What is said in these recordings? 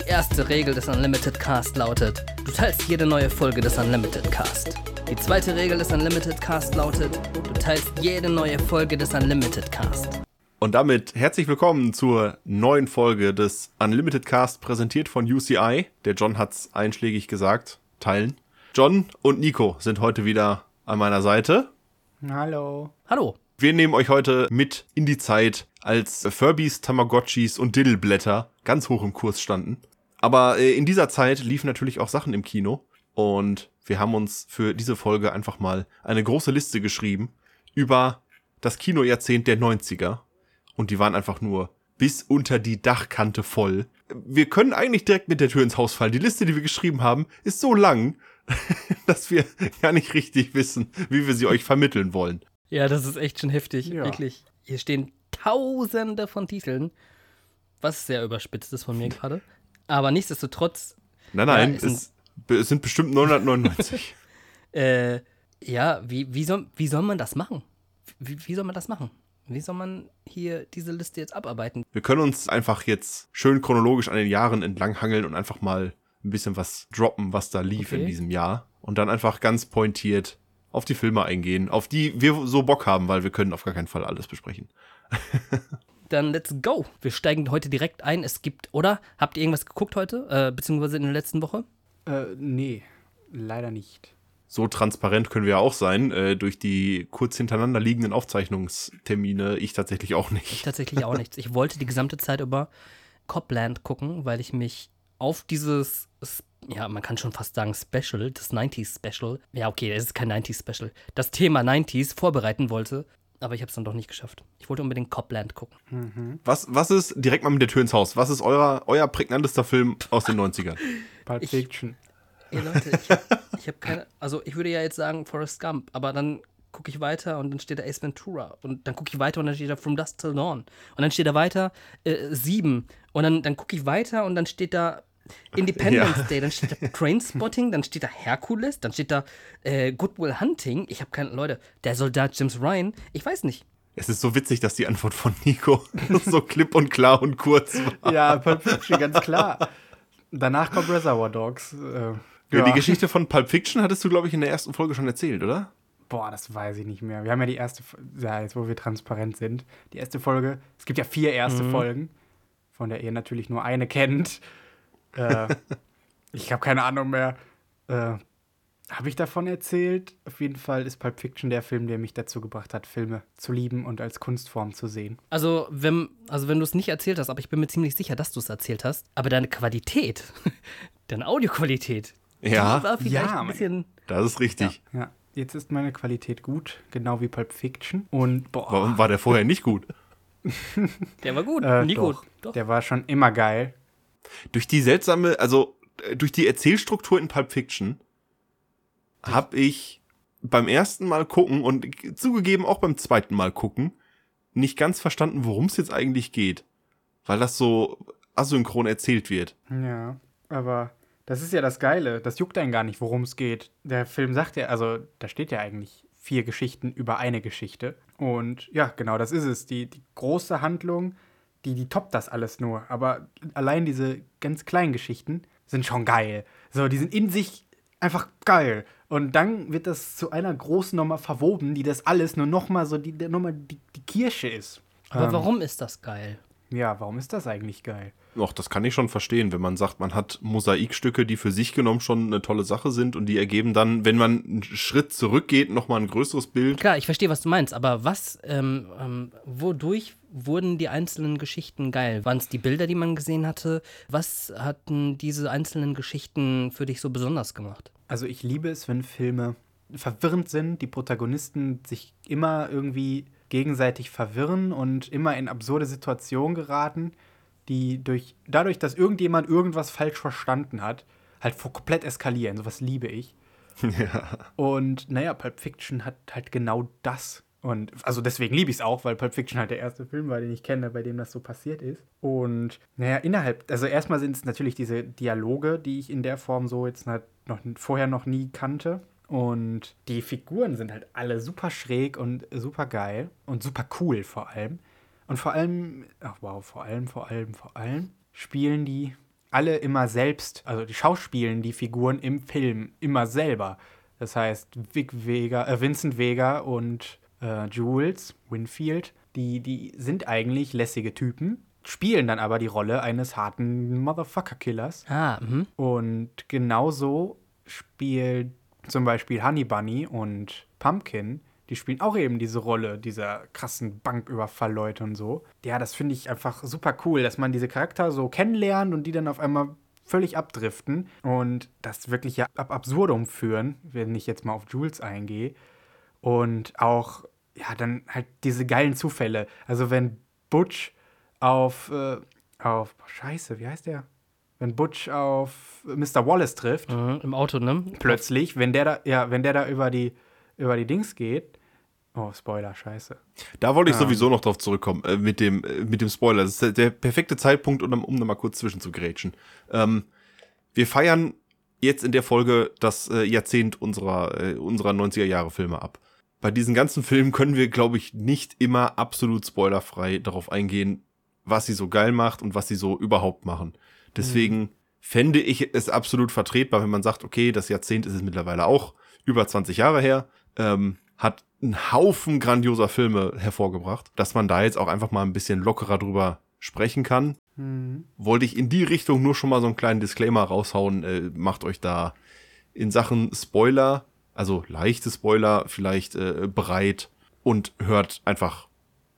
Die erste Regel des Unlimited Cast lautet, du teilst jede neue Folge des Unlimited Cast. Die zweite Regel des Unlimited Cast lautet, du teilst jede neue Folge des Unlimited Cast. Und damit herzlich willkommen zur neuen Folge des Unlimited Cast, präsentiert von UCI. Der John hat's einschlägig gesagt, teilen. John und Nico sind heute wieder an meiner Seite. Hallo. Hallo. Wir nehmen euch heute mit in die Zeit, als Furbies, Tamagotchis und Diddleblätter ganz hoch im Kurs standen. Aber äh, in dieser Zeit liefen natürlich auch Sachen im Kino. Und wir haben uns für diese Folge einfach mal eine große Liste geschrieben über das Kinojahrzehnt der 90er. Und die waren einfach nur bis unter die Dachkante voll. Wir können eigentlich direkt mit der Tür ins Haus fallen. Die Liste, die wir geschrieben haben, ist so lang, dass wir gar nicht richtig wissen, wie wir sie euch vermitteln wollen. Ja, das ist echt schon heftig. Ja. Wirklich. Hier stehen tausende von Titeln. Was sehr überspitzt ist von mir gerade. Aber nichtsdestotrotz, Nein, nein, Ja, ein- es, es sind bestimmt 999. äh, ja, wie, wie, soll, wie soll man das machen? Wie, wie soll man das machen? Wie soll man hier diese Liste jetzt abarbeiten? wir können uns einfach jetzt schön chronologisch an den Jahren entlanghangeln und einfach mal ein bisschen was droppen, was da lief Okay. in diesem Jahr. Und dann einfach ganz pointiert auf die Filme eingehen, auf die wir so Bock haben, weil wir können auf gar keinen Fall alles besprechen. Dann let's go. Wir steigen heute direkt ein. Es gibt, oder? Habt ihr irgendwas geguckt heute? Äh, beziehungsweise in der letzten Woche? Äh, nee, leider nicht. So transparent können wir ja auch sein, äh, durch die kurz hintereinander liegenden Aufzeichnungstermine, ich tatsächlich auch Ich nicht. tatsächlich auch nichts. Ich wollte die gesamte Zeit über Copland gucken, weil ich mich auf dieses, ja, man kann schon fast sagen Special, das 90s Special, ja, okay, es ist kein 90s Special, das Thema 90s vorbereiten wollte, aber ich habe es dann doch nicht geschafft. Ich wollte unbedingt Copland gucken. Was, was ist, direkt mal mit der Tür ins Haus, was ist euer, euer prägnantester Film aus den 90ern? Pulp Ich- Fiction. Ey Leute, ich habe hab keine, also ich würde ja jetzt sagen Forrest Gump, aber dann gucke ich weiter und dann steht da Ace Ventura und dann gucke ich weiter und dann steht da From Dusk Till Dawn und dann steht da weiter äh, Sieben und dann, dann gucke ich weiter und dann steht da Independence Ja. Day, dann steht da Trainspotting, dann steht da Hercules, dann steht da äh, Goodwill Hunting. Ich habe keine, Leute, der Soldat James Ryan, ich weiß nicht. Es ist so witzig, dass die Antwort von Nico so klipp und klar und kurz war. Ja, Pulp Fiction, ganz klar. Danach kommt Reservoir Dogs. Äh, Ja. Die Geschichte von Pulp Fiction hattest du, glaube ich, in der ersten Folge schon erzählt, oder? Boah, das weiß ich nicht mehr. Wir haben ja die erste, ja, jetzt wo wir transparent sind, die erste Folge, es gibt ja vier erste Folgen, von der ihr natürlich nur eine kennt. Äh, ich habe keine Ahnung mehr. Äh, habe ich davon erzählt? Auf jeden Fall ist Pulp Fiction der Film, der mich dazu gebracht hat, Filme zu lieben und als Kunstform zu sehen. Also, wenn, also wenn du es nicht erzählt hast, aber ich bin mir ziemlich sicher, dass du es erzählt hast, aber deine Qualität, deine Audioqualität, Ja, die war vielleicht Ja, ein bisschen. das ist richtig. Ja, jetzt ist meine Qualität gut, genau wie Pulp Fiction. Und boah, Warum war der vorher nicht gut? Der war gut, äh, nie doch, gut. Doch. der war schon immer geil. Durch die seltsame, also äh, durch die Erzählstruktur in Pulp Fiction habe ich beim ersten Mal gucken und zugegeben auch beim zweiten Mal gucken nicht ganz verstanden, worum es jetzt eigentlich geht. Weil das so asynchron erzählt wird. Ja, aber das ist ja das Geile. Das juckt einen gar nicht, worum es geht. Der Film sagt ja, also da steht ja eigentlich vier Geschichten über eine Geschichte. Und ja, genau das ist es. Die, die große Handlung, die, die toppt das alles nur. Aber allein diese ganz kleinen Geschichten sind schon geil. So, die sind in sich einfach geil. Und dann wird das zu einer großen Nummer verwoben, die das alles nur nochmal so, die, nochmal die, die Kirsche ist. Aber Ähm, warum ist das geil? Ja, warum ist das eigentlich geil? Och, das kann ich schon verstehen, wenn man sagt, man hat Mosaikstücke, die für sich genommen schon eine tolle Sache sind und die ergeben dann, wenn man einen Schritt zurückgeht, nochmal ein größeres Bild. Klar, ich verstehe, was du meinst, aber was, ähm, ähm, wodurch wurden die einzelnen Geschichten geil? Waren es die Bilder, die man gesehen hatte? Was hatten diese einzelnen Geschichten für dich so besonders gemacht? Also ich liebe es, wenn Filme verwirrend sind, die Protagonisten sich immer irgendwie gegenseitig verwirren und immer in absurde Situationen geraten, die durch dadurch, dass irgendjemand irgendwas falsch verstanden hat, halt komplett eskalieren. Sowas liebe ich. Ja. Und naja, Pulp Fiction hat halt genau das. Und also deswegen liebe ich es auch, weil Pulp Fiction halt der erste Film war, den ich kenne, bei dem das so passiert ist. Und naja, innerhalb, also erstmal sind es natürlich diese Dialoge, die ich in der Form so jetzt halt noch vorher noch nie kannte. Und die Figuren sind halt alle super schräg und super geil und super cool vor allem. Und vor allem, ach wow, vor allem, vor allem, vor allem spielen die alle immer selbst, also die schauspielen die Figuren im Film immer selber. Das heißt, Vic Vega, äh, Vincent Vega und äh, Jules Winfield, die, die sind eigentlich lässige Typen, spielen dann aber die Rolle eines harten Motherfucker-Killers. Ah, mhm. Und genauso spielt zum Beispiel Honey Bunny und Pumpkin, die spielen auch eben diese Rolle dieser krassen Banküberfallleute und so. Ja, das finde ich einfach super cool, dass man diese Charakter so kennenlernt und die dann auf einmal völlig abdriften und das wirklich ja ab absurdum führen, wenn ich jetzt mal auf Jules eingehe. Und auch, ja, dann halt diese geilen Zufälle. Also wenn Butch auf, äh, auf, boah, scheiße, wie heißt der? Wenn Butch auf Mr. Wallace trifft, Mhm, Im Auto, ne? plötzlich, wenn der da, ja, wenn der da über die, über die Dings geht. Oh, Spoiler, scheiße. Da wollte ich Ja. sowieso noch drauf zurückkommen, äh, mit, dem, äh, mit dem Spoiler. Das ist der, der perfekte Zeitpunkt, um, um da mal kurz zwischen zu grätschen. Ähm, wir feiern jetzt in der Folge das äh, Jahrzehnt unserer, äh, unserer 90er-Jahre-Filme ab. Bei diesen ganzen Filmen können wir, glaube ich, nicht immer absolut spoilerfrei darauf eingehen, was sie so geil macht und was sie so überhaupt machen. Deswegen fände ich es absolut vertretbar, wenn man sagt, okay, das Jahrzehnt ist es mittlerweile auch über 20 Jahre her, ähm, hat einen Haufen grandioser Filme hervorgebracht, dass man da jetzt auch einfach mal ein bisschen lockerer drüber sprechen kann. Wollte ich in die Richtung nur schon mal so einen kleinen Disclaimer raushauen, äh, macht euch da in Sachen Spoiler, also leichte Spoiler, vielleicht äh, bereit und hört einfach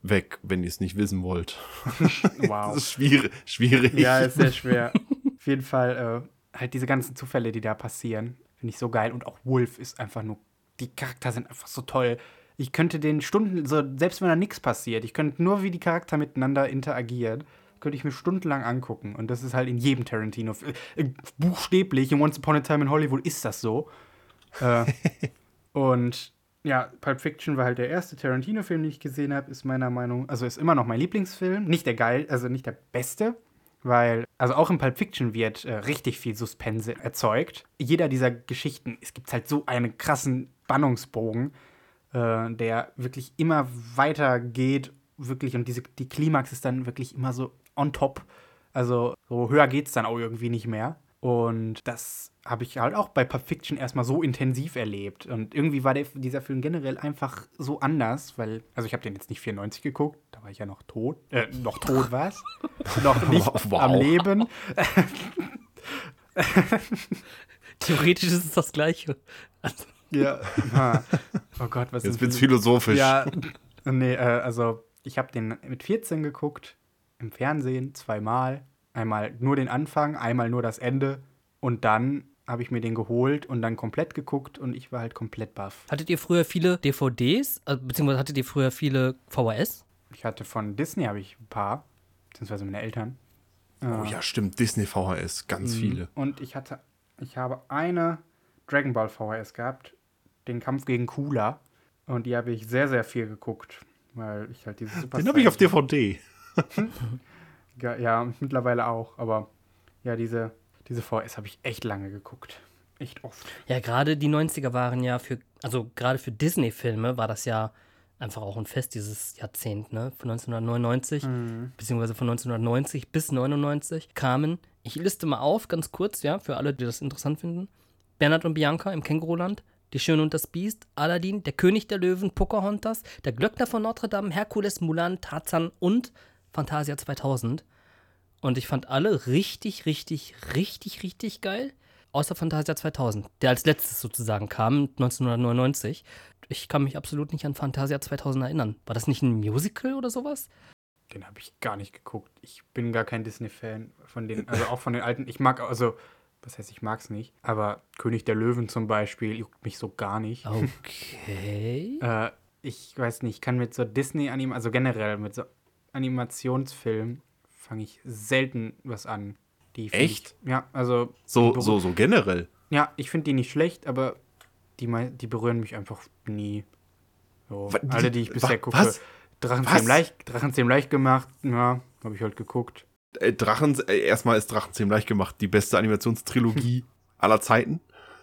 weg, wenn ihr es nicht wissen wollt. Wow. Das ist schwierig. schwierig. Ja, ist sehr schwer. Auf jeden Fall äh, halt diese ganzen Zufälle, die da passieren, finde ich so geil. Und auch Wolf ist einfach nur, die Charakter sind einfach so toll. Ich könnte den Stunden, so, selbst wenn da nichts passiert, ich könnte nur, wie die Charakter miteinander interagieren, könnte ich mir stundenlang angucken. Und das ist halt in jedem Tarantino. Äh, buchstäblich, in Once Upon a Time in Hollywood ist das so. Äh, und ja, Pulp Fiction war halt der erste Tarantino-Film, den ich gesehen habe, ist meiner Meinung, also ist immer noch mein Lieblingsfilm. Nicht der geil, also nicht der beste, weil, also auch in Pulp Fiction wird äh, richtig viel Suspense erzeugt. Jeder dieser Geschichten, es gibt halt so einen krassen Spannungsbogen, äh, der wirklich immer weiter geht, wirklich, und diese, die Klimax ist dann wirklich immer so on top. Also so höher geht es dann auch irgendwie nicht mehr. Und das habe ich halt auch bei Pulp Fiction erstmal so intensiv erlebt. Und irgendwie war der, dieser Film generell einfach so anders, weil, also ich habe den jetzt nicht 94 geguckt, da war ich ja noch tot. Äh, noch tot was? noch nicht Wow. am Leben. Theoretisch ist es das Gleiche. Also, Ja. Ah. Oh Gott, was Jetzt sind wird's für- philosophisch. Ja, nee, äh, also ich habe den mit 14 geguckt, im Fernsehen zweimal. Einmal nur den Anfang, einmal nur das Ende. Und dann habe ich mir den geholt und dann komplett geguckt und ich war halt komplett baff. hattet ihr früher viele DVDs, also, beziehungsweise hattet ihr früher viele VHS? Ich hatte von Disney habe ich ein paar, beziehungsweise meine Eltern. Oh ja, stimmt. Disney VHS, ganz viele. Und ich hatte, ich habe eine Dragon Ball VHS gehabt, den Kampf gegen Cooler. Und die habe ich sehr, sehr viel geguckt, weil ich halt diese Super Den habe ich auf DVD. Ja, ja, mittlerweile auch. Aber ja, diese, diese VS habe ich echt lange geguckt. Echt oft. Ja, gerade die 90er waren ja für, also gerade für Disney-Filme war das ja einfach auch ein Fest dieses Jahrzehnt, ne? Von 1999, beziehungsweise von 1990 bis 99 kamen, ich liste mal auf, ganz kurz, ja, für alle, die das interessant finden. Bernhard und Bianca im Känguruland, Die Schöne und das Biest, Aladdin, Der König der Löwen, Pocahontas, Der Glöckner von Notre Dame, Herkules, Mulan, Tarzan und Fantasia 2000. Und ich fand alle richtig, richtig, richtig, richtig geil. Außer Fantasia 2000, der als letztes sozusagen kam, 1999. Ich kann mich absolut nicht an Fantasia 2000 erinnern. War das nicht ein Musical oder sowas? Den habe ich gar nicht geguckt. Ich bin gar kein Disney-Fan von den, also auch von den alten. Ich mag, also, was heißt, ich mag es nicht. Aber König der Löwen zum Beispiel juckt mich so gar nicht. Okay. Äh, ich weiß nicht, ich kann mit so Disney-Anim, also generell mit so Animationsfilmen fange ich selten was an. Die Echt? Ich, ja, also. So, so, so generell. Ja, ich finde die nicht schlecht, aber die, die berühren mich einfach nie. So, Wa- die- alle, die ich bisher gucke. was? Drachenzähm Was? leicht, Drachenzähm leicht gemacht, ja, habe ich halt geguckt. Äh, Drachen, äh, erstmal ist Drachenzähm leicht gemacht, die beste Animationstrilogie aller Zeiten.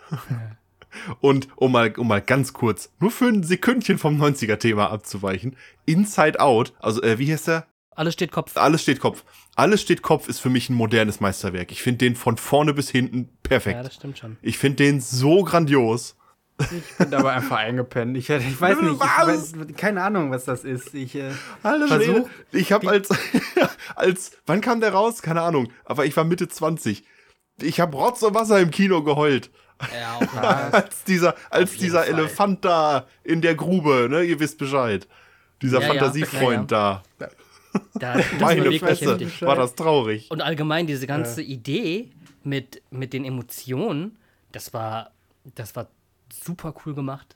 Und um mal, um mal ganz kurz, nur für ein Sekündchen vom 90er-Thema abzuweichen, Inside Out, also äh, wie heißt der? Alles steht Kopf. Alles steht Kopf. Alles steht Kopf ist für mich ein modernes Meisterwerk. Ich finde den von vorne bis hinten Ja, perfekt. das stimmt schon. ich finde den so grandios. Ich bin aber einfach eingepennt. Ich, ich weiß nicht, ich Was? weiß, keine Ahnung, was das ist. Ich, äh, Versuch, Schwede. Ich habe als, als, wann kam der raus? Keine Ahnung. Aber ich war Mitte 20. Ich habe Rotz und Wasser im Kino geheult. Ja, auch klar. Als dieser, als dieser Fall. Elefant da in der Grube, ne? Ihr wisst Bescheid. Dieser Ja, ja. Fantasiefreund Ja, da. Da, das war Meine wirklich Fresse, heftig. war das traurig. Und allgemein diese ganze Idee mit, mit den Emotionen, das war, das war super cool gemacht.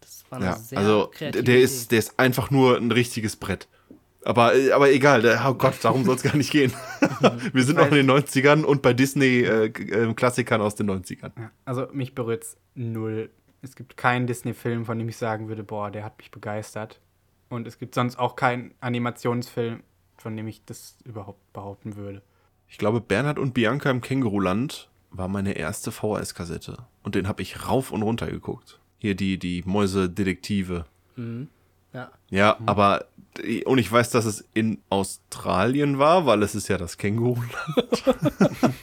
Das war eine Ja, sehr also kreative der Idee. ist, der ist einfach nur ein richtiges Brett. Aber, äh, aber egal, der, oh Gott, darum soll es gar nicht gehen. Wir sind noch in den 90ern und bei Disney-Klassikern aus den 90ern. ja, also mich berührt's null. Es gibt keinen Disney-Film, von dem ich sagen würde, boah, der hat mich begeistert. Und es gibt sonst auch keinen Animationsfilm, von dem ich das überhaupt behaupten würde. Ich glaube, Bernhard und Bianca im Känguruland war meine erste VHS-Kassette. Und den habe ich rauf und runter geguckt. Hier die, die Mäuse-Detektive. Ja. Ja, aber und ich weiß, dass es in Australien war, weil es ist ja das Känguruland.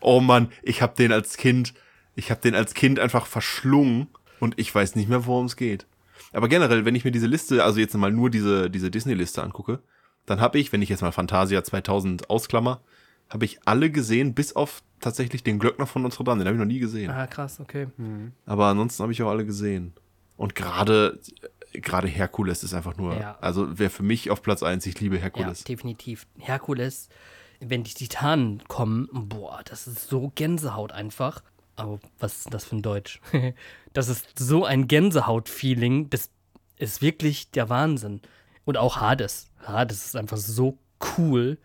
oh Mann, ich habe den als Kind, ich habe den als Kind einfach verschlungen und ich weiß nicht mehr, worum es geht. Aber generell, wenn ich mir diese Liste, also jetzt mal nur diese diese Disney-Liste angucke, dann habe ich, wenn ich jetzt mal Fantasia 2000 ausklammer, habe ich alle gesehen, bis auf tatsächlich den Glöckner von Notre Dame. Den habe ich noch nie gesehen. Ah, krass, okay. Aber ansonsten habe ich auch alle gesehen. Und gerade gerade Herkules ist einfach nur, Ja. also wer für mich auf Platz 1, ich liebe Ja, Herkules. definitiv. Herkules, wenn die Titanen kommen, boah, das ist so Gänsehaut einfach. Aber was ist denn das für ein Deutsch? das ist so ein Gänsehaut-Feeling, das ist wirklich der Wahnsinn. Und auch Hades. Hades ist einfach so cool.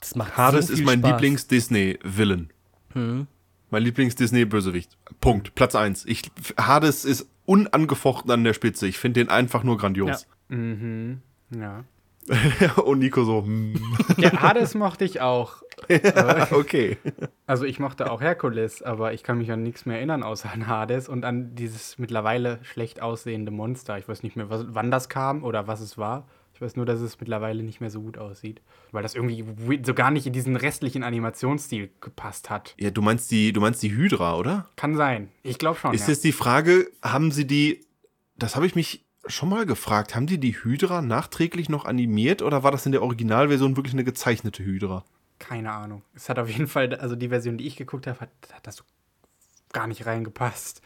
Das macht Hades so ist viel mein Spaß. Lieblings-Disney-Villain. Hm. Mein Lieblings-Disney-Bösewicht. Punkt. Platz 1. Ich, Hades ist unangefochten an der Spitze. Ich finde den einfach nur grandios. Mhm. Ja. Und Nico so, hm, Der Hades mochte ich auch. okay. Also ich mochte auch Herkules, aber ich kann mich an nichts mehr erinnern außer an Hades und an dieses mittlerweile schlecht aussehende Monster. Ich weiß nicht mehr, was, wann das kam oder was es war. Ich weiß nur, dass es mittlerweile nicht mehr so gut aussieht. Weil das irgendwie so gar nicht in diesen restlichen Animationsstil gepasst hat. Ja, du meinst die, du meinst die Hydra, oder? Kann sein. Ich glaube schon. Ist ja. jetzt die Frage, haben sie die, das habe ich mich schon mal gefragt, haben die die Hydra nachträglich noch animiert oder war das in der Originalversion wirklich eine gezeichnete Hydra? Keine Ahnung. Es hat auf jeden Fall, also die Version, die ich geguckt habe, hat, hat das so gar nicht reingepasst.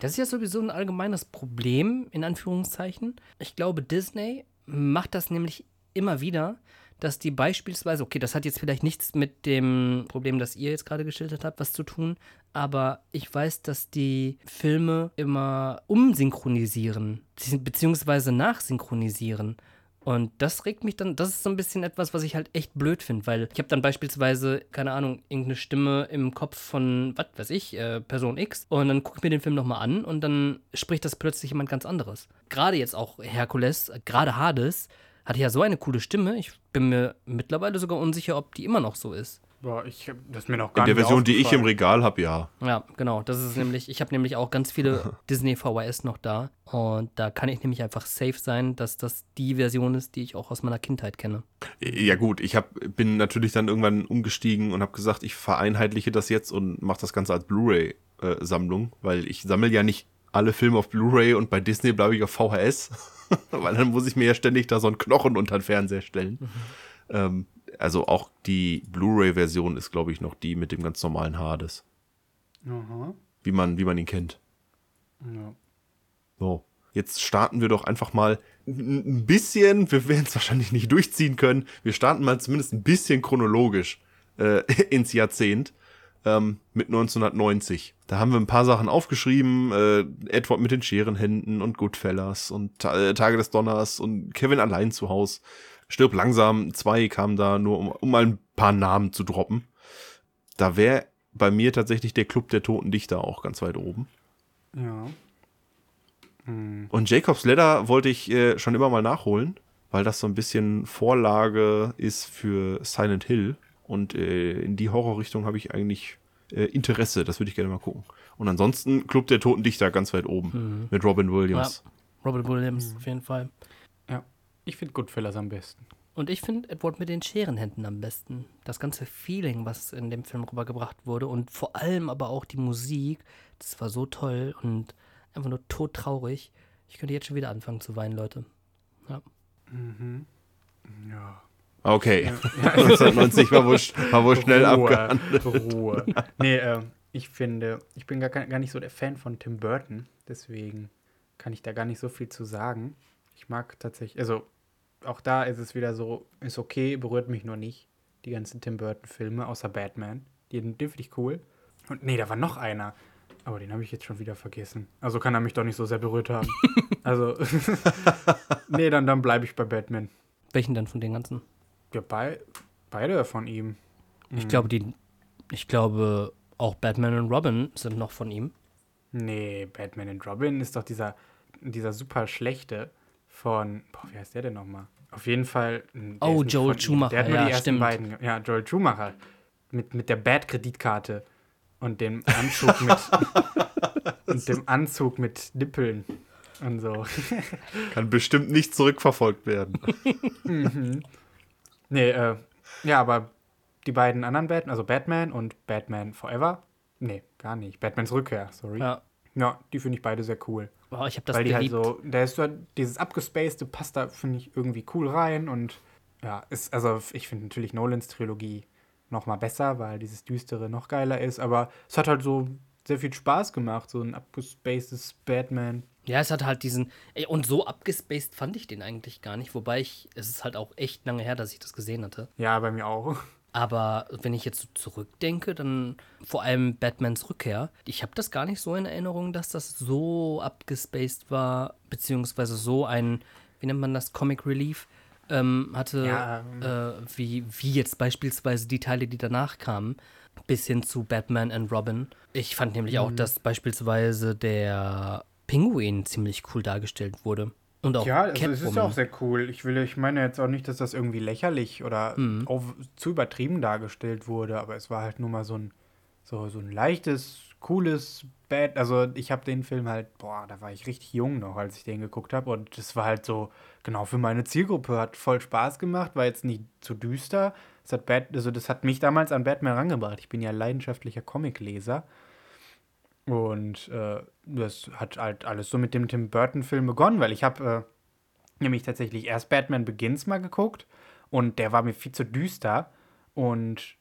Das ist ja sowieso ein allgemeines Problem, in Anführungszeichen. Ich glaube, Disney macht das nämlich immer wieder, dass die beispielsweise, okay, das hat jetzt vielleicht nichts mit dem Problem, das ihr jetzt gerade geschildert habt, was zu tun, aber ich weiß, dass die Filme immer umsynchronisieren, beziehungsweise nachsynchronisieren. Und das regt mich dann, das ist so ein bisschen etwas, was ich halt echt blöd finde, weil ich habe dann beispielsweise, keine Ahnung, irgendeine Stimme im Kopf von, was weiß ich, äh, Person X und dann gucke ich mir den Film nochmal an und dann spricht das plötzlich jemand ganz anderes. Gerade jetzt auch Herkules, gerade Hades, hatte ja so eine coole Stimme, ich bin mir mittlerweile sogar unsicher, ob die immer noch so ist. Boah, ich, das mir noch gar In der nicht Version, die ich im. Regal habe, ja. Ja, genau. Das ist nämlich, ich habe nämlich auch ganz viele Disney VHS noch da. Und da kann ich nämlich einfach safe sein, dass das die Version ist, die ich auch aus meiner Kindheit kenne. Ja gut, ich hab, bin natürlich dann irgendwann umgestiegen und habe gesagt, ich vereinheitliche das jetzt und mache das Ganze als Blu-ray-Sammlung, weil ich sammle ja nicht alle Filme auf Blu-ray und bei Disney bleibe ich auf VHS, weil dann muss ich mir ja ständig da so einen Knochen unter den Fernseher stellen. Ähm, also auch die Blu-ray-Version ist, glaube ich, noch die mit dem ganz normalen Hades, Aha. wie man, wie man ihn kennt. Ja. So, jetzt starten wir doch einfach mal ein bisschen, wir werden es wahrscheinlich nicht durchziehen können, wir starten mal zumindest ein bisschen chronologisch äh, ins Jahrzehnt ähm, mit 1990. Da haben wir ein paar Sachen aufgeschrieben, äh, Edward mit den Scherenhänden und Goodfellas und äh, Tage des Donners und Kevin allein zu Haus. Stirb langsam, zwei kamen da nur, um, um mal ein paar Namen zu droppen. Da wäre bei mir tatsächlich der Club der Toten Dichter auch ganz weit oben. Ja. Und Jacobs Ladder wollte ich äh, schon immer mal nachholen, weil das so ein bisschen Vorlage ist für Silent Hill. Und äh, in die Horrorrichtung habe ich eigentlich äh, Interesse. Das würde ich gerne mal gucken. Und ansonsten Club der Toten Dichter ganz weit oben mit Robin Williams. Robert Williams auf jeden Fall. Ja. Ich finde Goodfellas am besten. Und ich finde Edward mit den Scherenhänden am besten. Das ganze Feeling, was in dem Film rübergebracht wurde und vor allem aber auch die Musik, das war so toll und einfach nur todtraurig. Ich könnte jetzt schon wieder anfangen zu weinen, Leute. Ja. Ja. Okay. 1990 war wohl, war wohl schnell Ruhe, abgehandelt. Ruhe. Nee, äh, ich finde, ich bin gar, gar nicht so der Fan von Tim Burton, deswegen kann ich da gar nicht so viel zu sagen. Ich mag tatsächlich, also auch da ist es wieder so, ist okay, berührt mich nur nicht. Die ganzen Tim Burton-Filme, außer Batman. Die, finde ich cool. Und nee, da war noch einer. Aber den habe ich jetzt schon wieder vergessen. Also kann er mich doch nicht so sehr berührt haben. also, nee, dann, dann bleibe ich bei Batman. Welchen denn von den ganzen? Ja, bei, beide von ihm. Ich Mhm. glaube, die. Ich glaube, auch Batman und Robin sind noch von ihm. Nee, Batman and Robin ist doch dieser, dieser super schlechte von, boah, wie heißt der denn nochmal? Auf jeden Fall. m, der Oh, Joel von. Schumacher, Der hat nur ja, die ersten stimmt. beiden. Ja, Joel Schumacher. Mit, mit der Bad-Kreditkarte und dem Anzug mit. und dem Anzug mit Nippeln und so. Kann bestimmt nicht zurückverfolgt werden. Nee, äh, ja, aber die beiden anderen Batman, also Batman und Batman Forever. Nee, gar nicht. Batmans Rückkehr, sorry. Ja, Ja. die finde ich beide sehr cool. Oh, ich habe das Weil die halt so, da ist so dieses abgespacede passt da, finde ich, irgendwie cool rein und ja, ist, also ich finde natürlich Nolans Trilogie noch mal besser, weil dieses Düstere noch geiler ist, aber es hat halt so sehr viel Spaß gemacht, so ein abgespacedes Batman. Ja, es hat halt diesen. Ey, und so abgespaced fand ich den eigentlich gar nicht. Wobei ich. Es ist halt auch echt lange her, dass ich das gesehen hatte. Ja, bei mir auch. Aber wenn ich jetzt so zurückdenke, dann vor allem Batmans Rückkehr. Ich habe das gar nicht so in Erinnerung, dass das so abgespaced war, beziehungsweise so ein, wie nennt man das, Comic Relief ähm, hatte, Ja, äh, wie, wie jetzt beispielsweise die Teile, die danach kamen, bis hin zu Batman and Robin. Ich fand nämlich Mhm. auch, dass beispielsweise der Pinguin ziemlich cool dargestellt wurde. Und auch Ja, also es ist ja auch sehr cool. Ich will, ich meine jetzt auch nicht, dass das irgendwie lächerlich oder auf, zu übertrieben dargestellt wurde, aber es war halt nur mal so ein, so, so ein leichtes, cooles Bad. Also ich habe den Film halt, boah, da war ich richtig jung noch, als ich den geguckt habe und das war halt so genau für meine Zielgruppe, hat voll Spaß gemacht, war jetzt nicht zu düster. Das hat Bat, also das hat mich damals an Batman rangebracht. Ich bin ja leidenschaftlicher Comicleser. Und äh, das hat halt alles so mit dem Tim Burton-Film begonnen, weil ich habe äh, nämlich tatsächlich erst Batman Begins mal geguckt und der war mir viel zu düster. Und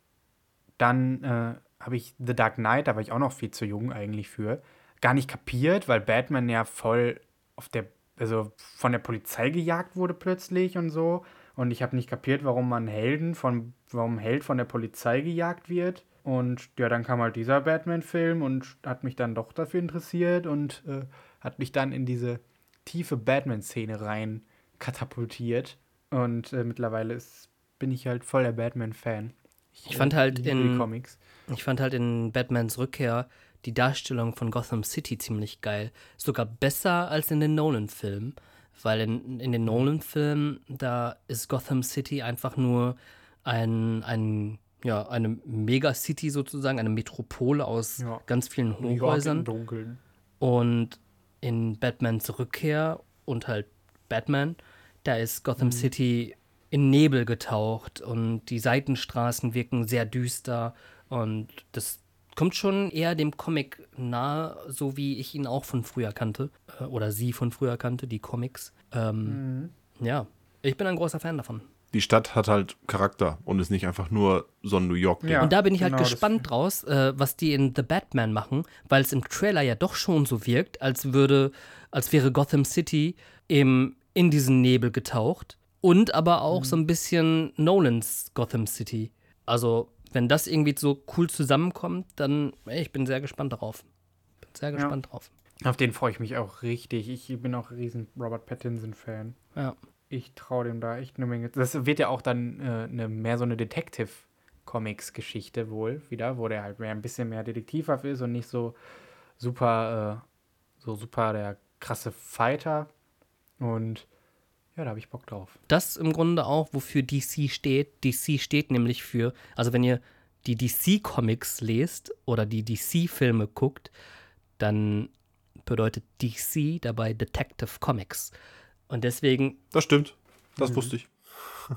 dann äh, habe ich The Dark Knight, da war ich auch noch viel zu jung eigentlich für, gar nicht kapiert, weil Batman ja voll auf der, also von der Polizei gejagt wurde plötzlich und so. Und ich habe nicht kapiert, warum man Helden von, warum Held von der Polizei gejagt wird. Und ja, dann kam halt dieser Batman-Film und hat mich dann doch dafür interessiert und äh, hat mich dann in diese tiefe Batman-Szene rein katapultiert. Und äh, mittlerweile ist, bin ich halt voll der Batman-Fan. Ich fand halt in- Comics. Ich fand halt in Batmans Rückkehr die Darstellung von Gotham City ziemlich geil. Sogar besser als in den Nolan-Filmen. Weil in, in den Nolan-Filmen, da ist Gotham City einfach nur ein, ein, ja, eine Megacity sozusagen, eine Metropole aus Ja. ganz vielen im Hochhäusern. Und in Batmans Rückkehr und halt Batman, da ist Gotham City in Nebel getaucht und die Seitenstraßen wirken sehr düster und das kommt schon eher dem Comic nahe, so wie ich ihn auch von früher kannte äh, oder sie von früher kannte, die Comics. Ähm, Ja, ich bin ein großer Fan davon. Die Stadt hat halt Charakter und ist nicht einfach nur so ein New York-Ding. Ja. Und da bin ich halt genau, das- gespannt draus, äh, was die in The Batman machen, weil es im Trailer ja doch schon so wirkt, als würde, als wäre Gotham City im, in diesen Nebel getaucht und aber auch so ein bisschen Nolans Gotham City. Also, wenn das irgendwie so cool zusammenkommt, dann, ey, ich bin sehr gespannt darauf. Bin sehr gespannt drauf. Auf den freue ich mich auch richtig. Ich bin auch ein riesen Robert Pattinson-Fan. Ja. Ich traue dem da echt eine Menge. Das wird ja auch dann äh, eine, mehr so eine Detective-Comics-Geschichte wohl wieder, wo der halt mehr ein bisschen mehr detektivhaft ist und nicht so super, äh, so super der krasse Fighter. Und ja, da habe ich Bock drauf. das im Grunde auch, wofür DC steht. DC steht nämlich für, also wenn ihr die DC-Comics lest oder die DC-Filme guckt, dann bedeutet DC dabei Detective Comics. Und deswegen, Das stimmt. Das Mhm. wusste ich.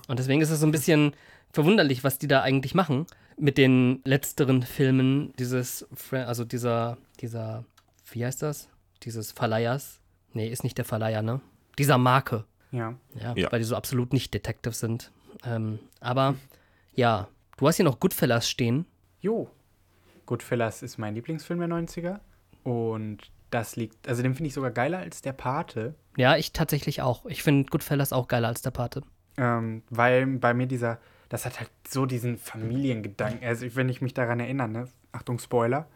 Und deswegen ist es so ein bisschen verwunderlich, was die da eigentlich machen mit den letzteren Filmen dieses, Fra- also dieser, dieser, wie heißt das? Dieses Verleihers. Nee, ist nicht der Verleiher, ne? Dieser Marke. Ja. Ja, Ja. weil die so absolut nicht Detectives sind. Ähm, aber ja, du hast hier noch Goodfellas stehen. Jo. Goodfellas ist mein Lieblingsfilm der 90er. Und das liegt, also den finde ich sogar geiler als der Pate. Ja, ich tatsächlich auch. Ich finde Goodfellas auch geiler als der Pate. Ähm, weil bei mir dieser, das hat halt so diesen Familiengedanken. Also wenn ich mich daran erinnere, ne? Achtung, Spoiler.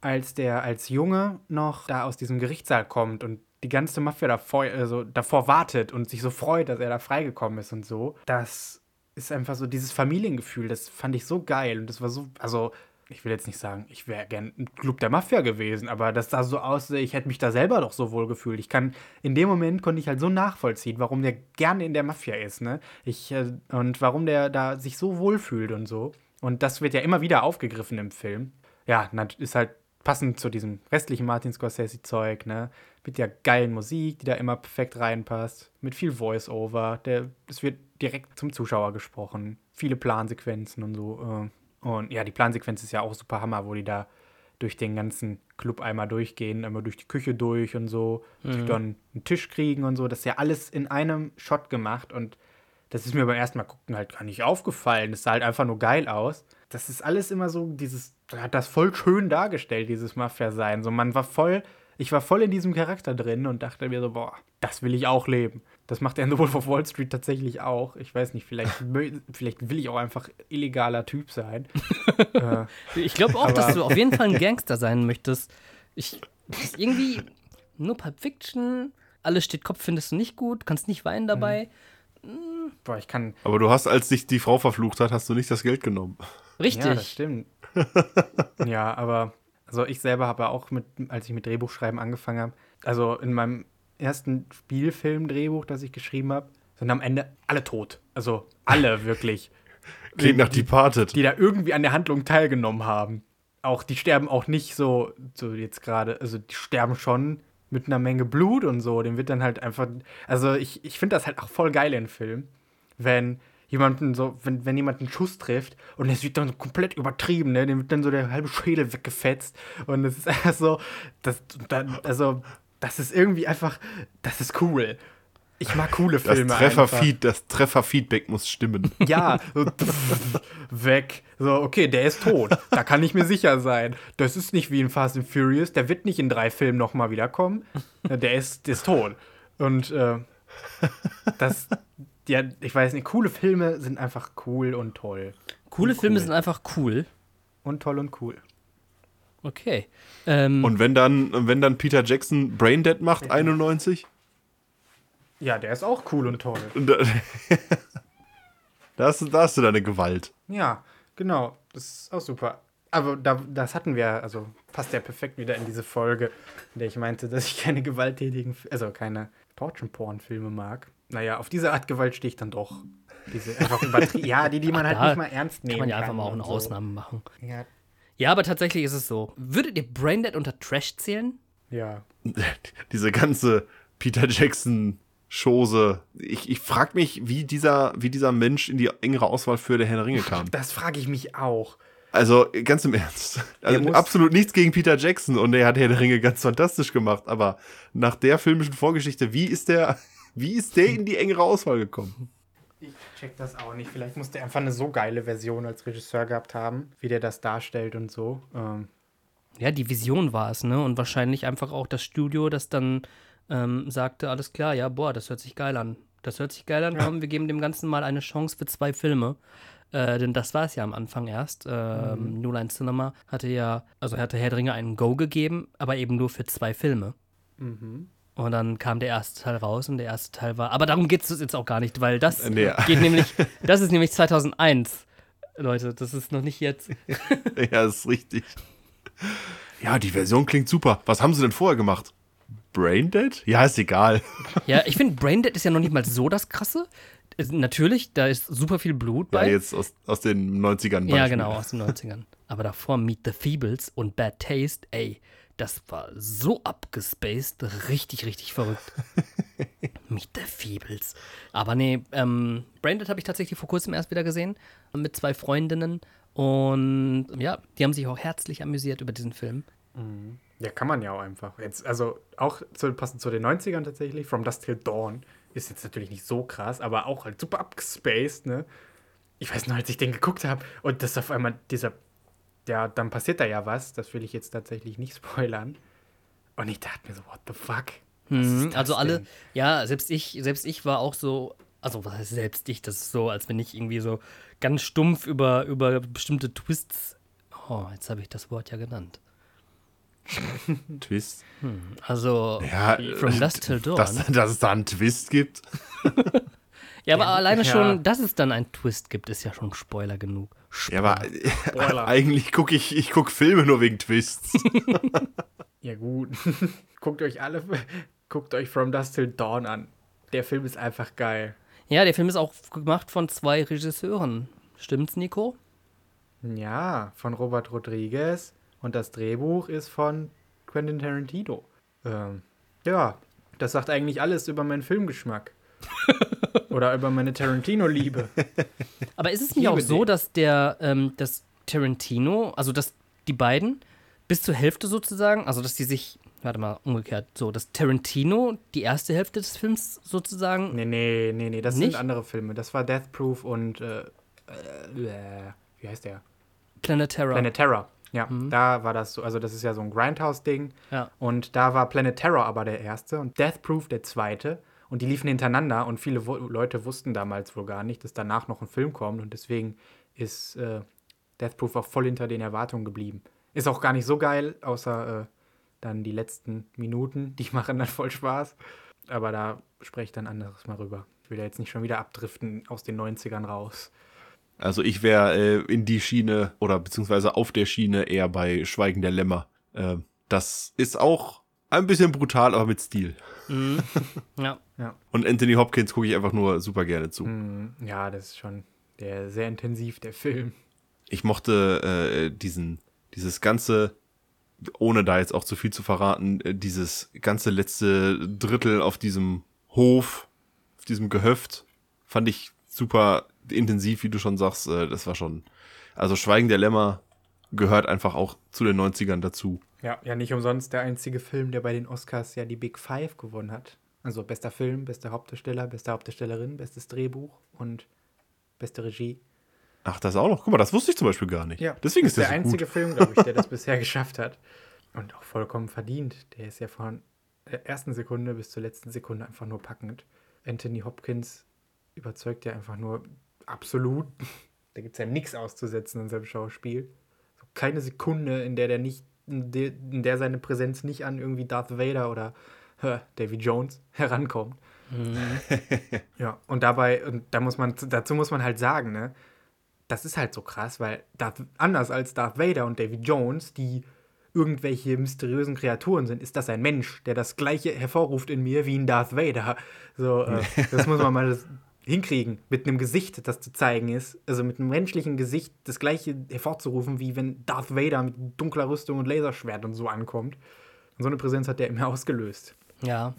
Als der als Junge noch da aus diesem Gerichtssaal kommt und die ganze Mafia davor, also davor wartet und sich so freut, dass er da freigekommen ist und so. Das ist einfach so dieses Familiengefühl, das fand ich so geil und das war so, also ich will jetzt nicht sagen, ich wäre gern ein Club der Mafia gewesen, aber das sah so aus, ich hätte mich da selber doch so wohl gefühlt. Ich kann, in dem Moment konnte ich halt so nachvollziehen, warum der gerne in der Mafia ist, ne? Ich, äh, und warum der da sich so wohl fühlt und so. Und das wird ja immer wieder aufgegriffen im Film. Ja, ist halt passend zu diesem restlichen Martin Scorsese-Zeug, ne? Mit der geilen Musik, die da immer perfekt reinpasst. Mit viel Voice-Over. Es wird direkt zum Zuschauer gesprochen. Viele Plansequenzen und so. Und ja, die Plansequenz ist ja auch super Hammer, wo die da durch den ganzen Club einmal durchgehen, einmal durch die Küche durch und so, die dann einen Tisch kriegen und so. Das ist ja alles in einem Shot gemacht und das ist mir beim ersten Mal gucken halt gar nicht aufgefallen. Das sah halt einfach nur geil aus. Das ist alles immer so, dieses, hat das voll schön dargestellt, dieses Mafia-Sein. So, man war voll, ich war voll in diesem Charakter drin und dachte mir so, boah, das will ich auch leben. Das macht er in The Wolf of Wall Street tatsächlich auch. Ich weiß nicht, vielleicht, vielleicht will ich auch einfach illegaler Typ sein. äh, Ich glaube auch, Aber- dass du auf jeden Fall ein Gangster sein möchtest. Ich, irgendwie nur Pulp Fiction, alles steht Kopf, findest du nicht gut, kannst nicht weinen dabei. boah, ich kann, Aber du hast, als dich die Frau verflucht hat, hast du nicht das Geld genommen. Richtig. Ja, das stimmt. ja, aber also ich selber habe auch mit, als ich mit Drehbuchschreiben angefangen habe, also in meinem ersten Spielfilm-Drehbuch, das ich geschrieben habe, sind am Ende alle tot. Also alle wirklich. Klingt nach die, Departed. die da irgendwie an der Handlung teilgenommen haben. Auch die sterben auch nicht so, so jetzt gerade, also die sterben schon mit einer Menge Blut und so. Den wird dann halt einfach. Also ich, ich finde das halt auch voll geil in Filmen, wenn jemanden so, wenn, wenn jemand einen Schuss trifft und es wird dann so komplett übertrieben, ne? Dem wird dann so der halbe Schädel weggefetzt. Und es ist einfach so, das, dann, also, das ist irgendwie einfach, das ist cool. Ich mag coole Das Filme. einfach. Trefferfeed, das Trefferfeedback muss stimmen. Ja, so weg. So, okay, der ist tot. Da kann ich mir sicher sein. Das ist nicht wie in Fast and Furious. Der wird nicht in drei Filmen nochmal wiederkommen. Der ist, der ist tot. Und äh, das, ja, ich weiß nicht, coole Filme sind einfach cool und toll. Coole Und Filme cool. sind einfach cool. Und toll und cool. Okay. Ähm, Und wenn dann, wenn dann Peter Jackson Braindead macht, 91, Ja, der ist auch cool und toll. da, da, hast, du- da hast du deine Gewalt. Ja, genau. Das ist auch super. Aber da, das hatten wir, also passt ja perfekt wieder in diese Folge, in der ich meinte, dass ich keine gewalttätigen, also keine Torture-Porn-Filme mag. Naja, auf diese Art Gewalt stehe ich dann doch. Diese einfach übertrieben. ja, die, die man halt da nicht mal ernst nehmen kann man ja einfach mal auch eine so. Ausnahme machen. Ja, Ja, aber tatsächlich ist es so. Würdet ihr Braindead unter Trash zählen? ja. Diese ganze Peter Jackson Chose. Ich, ich frage mich, wie dieser, wie dieser Mensch in die engere Auswahl für der Herr der Ringe kam. Das frage ich mich auch. Also ganz im Ernst. Also absolut nichts gegen Peter Jackson und er hat Herr der Ringe ganz fantastisch gemacht. Aber nach der filmischen Vorgeschichte, wie ist der, wie ist der in die engere Auswahl gekommen? Ich check das auch nicht. Vielleicht muss der einfach eine so geile Version als Regisseur gehabt haben, wie der das darstellt und so. Ähm, Ja, die Vision war es, ne? Und wahrscheinlich einfach auch das Studio, das dann ähm, sagte, alles klar, ja, boah, das hört sich geil an. Das hört sich geil an, komm, wir geben dem Ganzen mal eine Chance für zwei Filme. Äh, denn das war es ja am Anfang erst. Ähm, New Line Cinema hatte ja, also hatte Herr der Ringe einen Go gegeben, aber eben nur für zwei Filme. Und dann kam der erste Teil raus und der erste Teil war. Aber darum geht es jetzt auch gar nicht, weil das Äh, nee. geht nämlich, das ist nämlich 2001. Leute, das ist noch nicht jetzt. Ja, ist richtig. Ja, die Version klingt super. Was haben sie denn vorher gemacht? Braindead? Ja, ist egal. Ja, ich finde, Braindead ist ja noch nicht mal so das Krasse. Es- natürlich, da ist super viel Blut Ja, bei. jetzt aus, aus den 90ern. Ja, Beispiel. genau, aus den 90ern. Aber davor Meet the Feebles und Bad Taste, ey, das war so abgespaced, richtig, richtig verrückt. Meet the Feebles. Aber nee, ähm, Branded habe ich tatsächlich vor kurzem erst wieder gesehen. Mit zwei Freundinnen. Und ja, die haben sich auch herzlich amüsiert über diesen Film. Ja, kann man ja auch einfach. Jetzt, also auch zu, passend zu den 90ern tatsächlich, From Dust Till Dawn ist jetzt natürlich nicht so krass, aber auch halt super abgespaced, ne? Ich weiß noch, als ich den geguckt habe und das auf einmal dieser, ja, dann passiert da ja was, das will ich jetzt tatsächlich nicht spoilern. Und ich dachte mir so, what the fuck? Mhm, also alle, denn? ja, selbst ich, selbst ich war auch so, also was heißt selbst ich, das ist so, als wenn ich irgendwie so ganz stumpf über, über bestimmte Twists. Oh, jetzt habe ich das Wort ja genannt. Twist. Also Ja, From äh, Dusk Till Dawn. Dass, dass es da einen Twist gibt. ja, aber alleine ja. schon, dass es dann einen Twist gibt, ist ja schon Spoiler genug. Ja, aber Spoiler. eigentlich gucke ich, ich guck Filme nur wegen Twists. Ja, gut. guckt euch alle, guckt euch From Dust Till Dawn an. Der Film ist einfach geil. Ja, der Film ist auch gemacht von zwei Regisseuren. Stimmt's, Nico? Ja, von Robert Rodriguez und das Drehbuch ist von Quentin Tarantino. Ähm, ja, das sagt eigentlich alles über meinen Filmgeschmack. Oder über meine Tarantino-Liebe. Aber ist es nicht auch so, dass der, ähm, dass Tarantino, also dass die beiden bis zur Hälfte sozusagen, also dass die sich, warte mal, umgekehrt, so, dass Tarantino die erste Hälfte des Films sozusagen, Nee, nee, nee, nee, das Nicht? sind andere Filme. Das war Death Proof und, äh, äh, wie heißt der? Planet Terror. Planet Terror. Ja, da war das so. Also, das ist ja so ein Grindhouse-Ding. Ja. Und da war Planet Terror aber der erste und Death Proof der zweite. Und die liefen hintereinander und viele wo Leute wussten damals wohl gar nicht, dass danach noch ein Film kommt. Und deswegen ist äh, Death Proof auch voll hinter den Erwartungen geblieben. Ist auch gar nicht so geil, außer äh, dann die letzten Minuten. Die machen dann voll Spaß. Aber da spreche ich dann anderes mal rüber. Ich will ja jetzt nicht schon wieder abdriften aus den 90ern raus. Also ich wäre äh, in die Schiene oder beziehungsweise auf der Schiene eher bei Schweigen der Lämmer. Äh, das ist auch ein bisschen brutal, aber mit Stil. Ja. Und Anthony Hopkins gucke ich einfach nur super gerne zu. Mm, Ja, das ist schon der, sehr intensiv, der Film. Ich mochte äh, diesen, dieses ganze, ohne da jetzt auch zu viel zu verraten, äh, dieses ganze letzte Drittel auf diesem Hof, auf diesem Gehöft, fand ich super intensiv, wie du schon sagst. Äh, das war schon, also Schweigen der Lämmer gehört einfach auch zu den 90ern dazu. Ja, ja, nicht umsonst der einzige Film, der bei den Oscars ja die Big Five gewonnen hat. Also bester Film, bester Hauptdarsteller, beste Hauptdarstellerin, bestes Drehbuch und beste Regie. Ach, das auch noch. Guck mal, das wusste ich zum Beispiel gar nicht. Ja, Deswegen das ist der der so einzige gut. Film, glaube ich, der das bisher geschafft hat. Und auch vollkommen verdient. Der ist ja von der ersten Sekunde bis zur letzten Sekunde einfach nur packend. Anthony Hopkins überzeugt ja einfach nur absolut. Da gibt es ja nichts auszusetzen in seinem Schauspiel. So keine Sekunde, in der der nicht, in der, in seine Präsenz nicht an irgendwie Darth Vader oder äh, Davy Jones herankommt. Ja, und dabei, und da muss man, dazu muss man halt sagen, ne, das ist halt so krass, weil Darth, anders als Darth Vader und Davy Jones, die irgendwelche mysteriösen Kreaturen sind, ist das ein Mensch, der das gleiche hervorruft in mir wie ein Darth Vader. So, äh, das muss man mal hinkriegen, mit einem Gesicht, das zu zeigen ist, also mit einem menschlichen Gesicht das gleiche hervorzurufen, wie wenn Darth Vader mit dunkler Rüstung und Laserschwert und so ankommt. Und so eine Präsenz hat der in mir ausgelöst. Ja.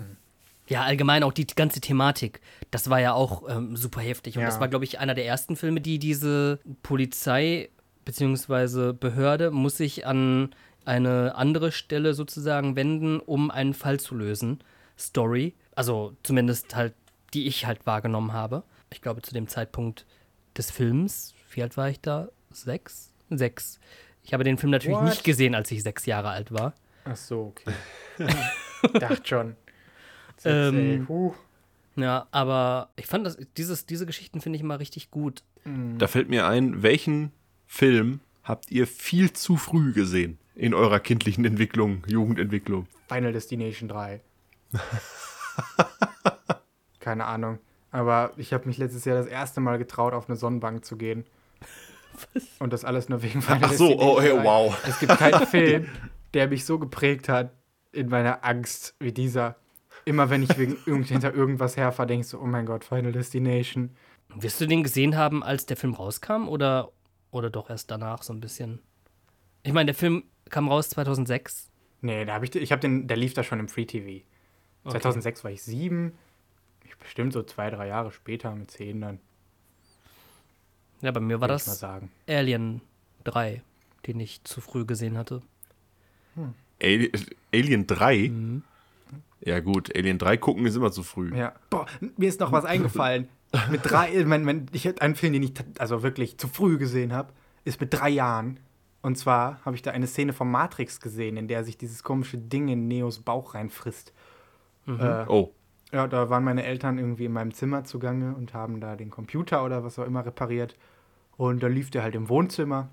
Ja, allgemein auch die ganze Thematik. Das war ja auch ähm, super heftig. Und Ja. das war, glaube ich, einer der ersten Filme, die diese Polizei bzw. Behörde muss sich an eine andere Stelle sozusagen wenden, um einen Fall zu lösen. Story. Also zumindest halt, die ich halt wahrgenommen habe. Ich glaube, zu dem Zeitpunkt des Films, wie alt war ich da? Sechs? Sechs. Ich habe den Film natürlich What? nicht gesehen, als ich sechs Jahre alt war. Ach so, okay. Dachte schon. Ähm, huh. Ja, aber ich fand das, dieses, diese Geschichten finde ich immer richtig gut. Da fällt mir ein, welchen Film habt ihr viel zu früh gesehen in eurer kindlichen Entwicklung, Jugendentwicklung? Final Destination 3. Keine Ahnung. Aber ich habe mich letztes Jahr das erste Mal getraut, auf eine Sonnenbank zu gehen. Und das alles nur wegen Final Ach so, oh, hey, 3. wow. Es gibt keinen Film, der mich so geprägt hat in meiner Angst wie dieser. Immer wenn ich wegen irgend, hinter irgendwas herfahre, denkst du, oh mein Gott, Final Destination. Wirst du den gesehen haben, als der Film rauskam oder, oder doch erst danach so ein bisschen? Ich meine, der Film kam raus 2006. Nee, da habe ich, ich habe den, der lief da schon im Free TV. 2006 war ich sieben. Bestimmt so zwei, drei Jahre später mit zehn dann, Ja, bei mir war ich das sagen. Alien 3, den ich zu früh gesehen hatte. Ali Alien 3? Mhm. Ja, gut, Alien 3 gucken ist immer zu früh. Ja. Boah, mir ist noch was eingefallen. mit drei, mein, mein, ich hätte einen Film, den ich also wirklich zu früh gesehen habe, ist mit drei Jahren. Und zwar habe ich da eine Szene von Matrix gesehen, in der sich dieses komische Ding in Neos Bauch reinfrisst. Äh, Oh, Ja, da waren meine Eltern irgendwie in meinem Zimmer zugange und haben da den Computer oder was auch immer repariert. Und da lief der halt im Wohnzimmer.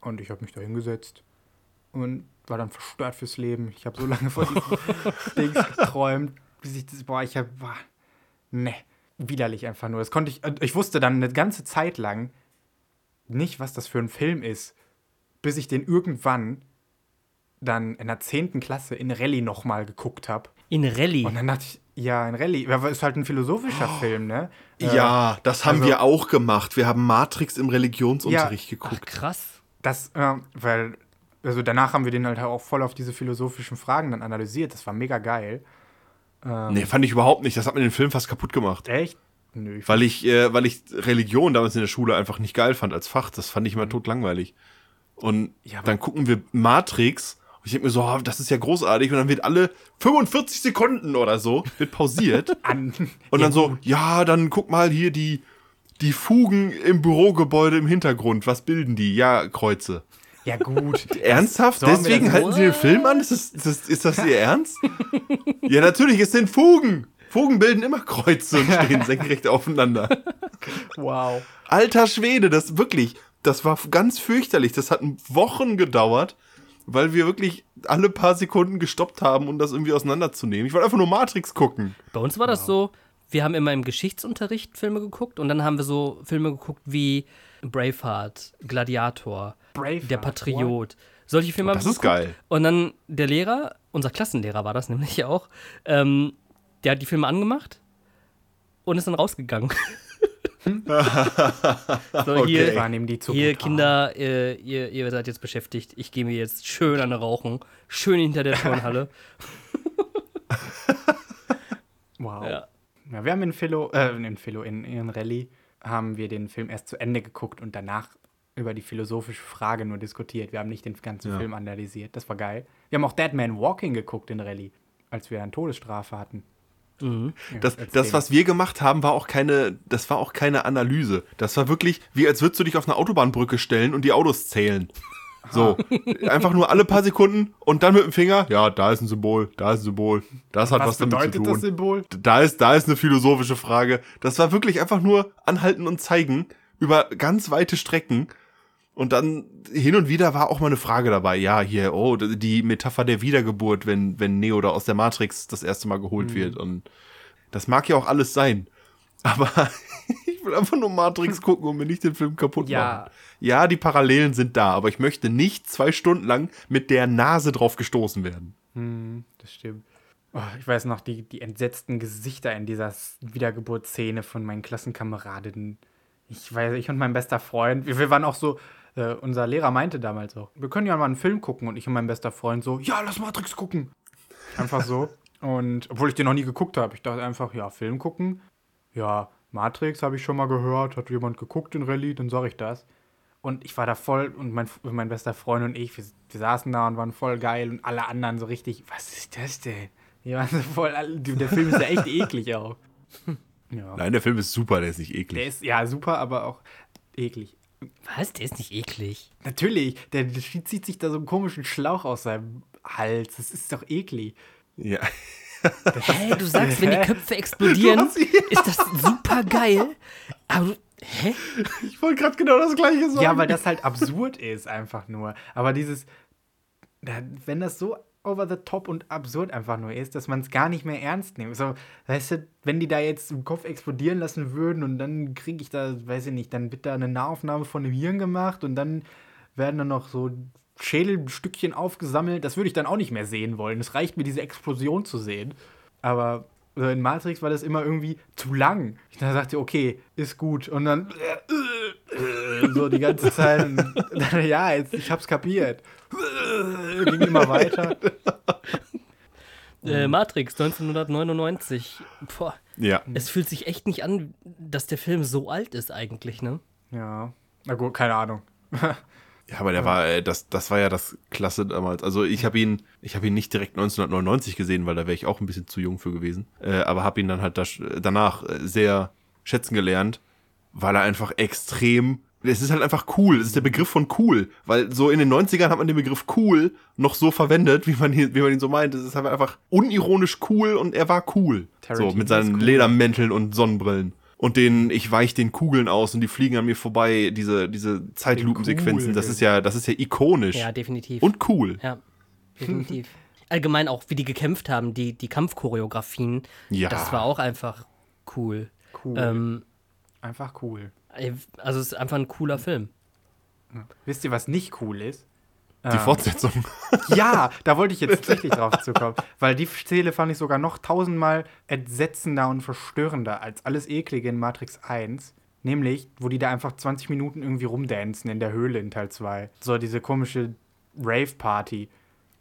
Und ich habe mich da hingesetzt und war dann verstört fürs Leben. Ich habe so lange von diesen Dings geträumt, bis ich das, boah, ich hab, boah, ne, widerlich einfach nur. Das konnte ich, ich wusste dann eine ganze Zeit lang nicht, was das für ein Film ist, bis ich den irgendwann dann in der 10. Klasse in Rallye nochmal geguckt habe. In Rallye. Und dann dachte ich, ja, ein Rallye, aber ist halt ein philosophischer Film, ne? Äh, ja, das haben also- wir auch gemacht. Wir haben Matrix im Religionsunterricht Ach, geguckt. krass. Das, äh, weil, also danach haben wir den halt auch voll auf diese philosophischen Fragen dann analysiert. Das war mega geil. Ähm, Nee, fand ich überhaupt nicht. Das hat mir den Film fast kaputt gemacht. Echt? Nö, ich Weil ich, äh, weil ich Religion damals in der Schule einfach nicht geil fand als Fach. Das fand ich immer totlangweilig. Und Ja, dann gucken wir Matrix. Ich denke mir so, ah, das ist ja großartig. Und dann wird alle 45 Sekunden oder so, wird pausiert. an. Und dann so, ja, dann guck mal hier die, die Fugen im Bürogebäude im Hintergrund. Was bilden die? Ja, Kreuze. Ja, gut. Ernsthaft? Deswegen halten Sie den Film an? Ist das, ist das, ist das Ihr Ernst? ja, natürlich, es sind Fugen. Fugen bilden immer Kreuze und stehen senkrecht aufeinander. wow. Alter Schwede, das wirklich, das war ganz fürchterlich. Das hat Wochen gedauert, weil wir wirklich alle paar Sekunden gestoppt haben, um das irgendwie auseinanderzunehmen. Ich wollte einfach nur Matrix gucken. Bei uns war das so, wir haben immer im Geschichtsunterricht Filme geguckt und dann haben wir so Filme geguckt wie Braveheart, Gladiator, Braveheart, Der Patriot. Solche Filme haben Das wir ist geguckt. geil. Und dann der Lehrer, unser Klassenlehrer war das nämlich auch, ähm, der hat die Filme angemacht und ist dann rausgegangen. so, Okay. hier, Waren ihm die zu hier. Kinder, äh, ihr, ihr seid jetzt beschäftigt. Ich gehe mir jetzt schön an Rauchen, schön hinter der Turnhalle. Wow. Ja. Ja, wir haben in Philo, äh, in Philo, in, in Rallye haben wir den Film erst zu Ende geguckt und danach über die philosophische Frage nur diskutiert. Wir haben nicht den ganzen Ja. Film analysiert. Das war geil. Wir haben auch Dead Man Walking geguckt in Rallye, als wir eine Todesstrafe hatten. Mhm. Ja, Das, das, was wir gemacht haben, war auch keine, das war auch keine Analyse. Das war wirklich, wie als würdest du dich auf eine Autobahnbrücke stellen und die Autos zählen. So, einfach nur alle paar Sekunden und dann mit dem Finger, ja, da ist ein Symbol, da ist ein Symbol, das hat was, was damit zu bedeutet tun. das Symbol? Da ist, da ist eine philosophische Frage. Das war wirklich einfach nur anhalten und zeigen über ganz weite Strecken. Und dann hin und wieder war auch mal eine Frage dabei. Ja, hier, oh, die Metapher der Wiedergeburt, wenn, wenn Neo da aus der Matrix das erste Mal geholt Mhm. wird. Und das mag ja auch alles sein. Aber ich will einfach nur Matrix gucken und mir nicht den Film kaputt Ja. machen. Ja, die Parallelen sind da, aber ich möchte nicht zwei Stunden lang mit der Nase drauf gestoßen werden. Hm, das stimmt. Oh, ich weiß noch, die, die entsetzten Gesichter in dieser Wiedergeburtsszene von meinen Klassenkameradinnen. Ich weiß, ich und mein bester Freund, wir, wir waren auch so, äh, unser Lehrer meinte damals auch, wir können ja mal einen Film gucken und ich und mein bester Freund so, ja, lass Matrix gucken. Einfach so. Und obwohl ich den noch nie geguckt habe, ich dachte einfach, ja, Film gucken. Ja, Matrix habe ich schon mal gehört, hat jemand geguckt in Rallye, dann sage ich das. Und ich war da voll, und mein, mein bester Freund und ich, wir, wir saßen da und waren voll geil und alle anderen so richtig, was ist das denn? Die waren so voll, der Film ist ja echt eklig auch. Ja. Nein, der Film ist super, der ist nicht Der eklig. ist ja super, aber auch eklig. Was? Der ist nicht eklig. Natürlich, der, zieht sich da so einen komischen Schlauch aus seinem Hals. Das ist doch eklig. Ja. Hä, du sagst, wenn die Köpfe explodieren, hast- ist das super geil. Aber du, hä? Ich wollte gerade genau das gleiche sagen. Ja, weil das halt absurd ist, einfach nur. Aber dieses, wenn das so over the top und absurd einfach nur ist, dass man es gar nicht mehr ernst nimmt. So, weißt du, wenn die da jetzt im Kopf explodieren lassen würden und dann kriege ich da, weiß ich nicht, dann wird da eine Nahaufnahme von dem Hirn gemacht und dann werden dann noch so Schädelstückchen aufgesammelt. Das würde ich dann auch nicht mehr sehen wollen. Es reicht mir, diese Explosion zu sehen. Aber so in Matrix war das immer irgendwie zu lang. Ich dann sagte, okay, ist gut. Und dann so die ganze Zeit. Dann, ja, jetzt, ich hab's kapiert. Ging immer weiter. Äh, Matrix 1999. Boah, Ja. es fühlt sich echt nicht an, dass der Film so alt ist eigentlich, ne? Ja. Na gut, keine Ahnung. Ja, aber der war, äh, das, das war ja das Klasse damals. Also ich habe ihn, ich habe ihn nicht direkt 1999 gesehen, weil da wäre ich auch ein bisschen zu jung für gewesen. Äh, aber habe ihn dann halt das, danach äh, sehr schätzen gelernt, weil er einfach extrem, es ist halt einfach cool. Es ist der Begriff von cool, weil so in den 90ern hat man den Begriff cool noch so verwendet, wie man, ihn- wie man ihn so meint. Es ist halt einfach unironisch cool und er war cool. So Tarantino mit seinen cool. Ledermänteln und Sonnenbrillen. Und den, ich weich den Kugeln aus und die fliegen an mir vorbei, diese, diese Zeitlupensequenzen, das ist ja, das ist ja ikonisch. Ja, definitiv. Und cool. Ja, definitiv. Allgemein auch, wie die gekämpft haben, die, die Kampfchoreografien. Ja. Das war auch einfach cool. Cool. Ähm, Einfach cool. also es ist einfach ein cooler Film. Wisst ihr, was nicht cool ist? Die Fortsetzung. Ja, da wollte ich jetzt tatsächlich drauf zukommen. Weil die Szene fand ich sogar noch tausendmal entsetzender und verstörender als alles Eklige in Matrix 1. Nämlich, wo die da einfach 20 Minuten irgendwie rumdancen in der Höhle in Teil 2. So diese komische Rave-Party.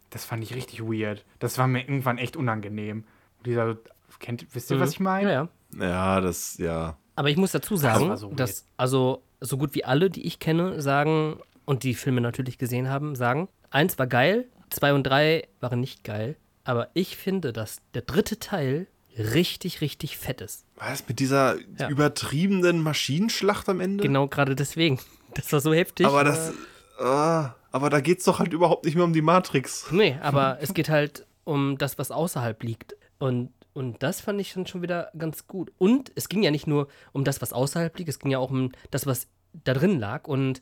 Das fand ich richtig weird. Das war mir irgendwann echt unangenehm. Dieser, kennt, wisst ihr, was ich meine? Ja, ja. Ja, das, ja. Aber ich muss dazu sagen, war so dass also so gut wie alle, die ich kenne, sagen und die Filme natürlich gesehen haben, sagen, eins war geil, zwei und drei waren nicht geil. Aber ich finde, dass der dritte Teil richtig, richtig fett ist. Was mit dieser Ja. übertriebenen Maschinenschlacht am Ende? Genau gerade deswegen. Das war so heftig. Aber das, ah, aber da geht's doch halt überhaupt nicht mehr um die Matrix. Nee, aber es geht halt um das, was außerhalb liegt. Und, und das fand ich dann schon wieder ganz gut. Und es ging ja nicht nur um das, was außerhalb liegt, es ging ja auch um das, was da drin lag. Und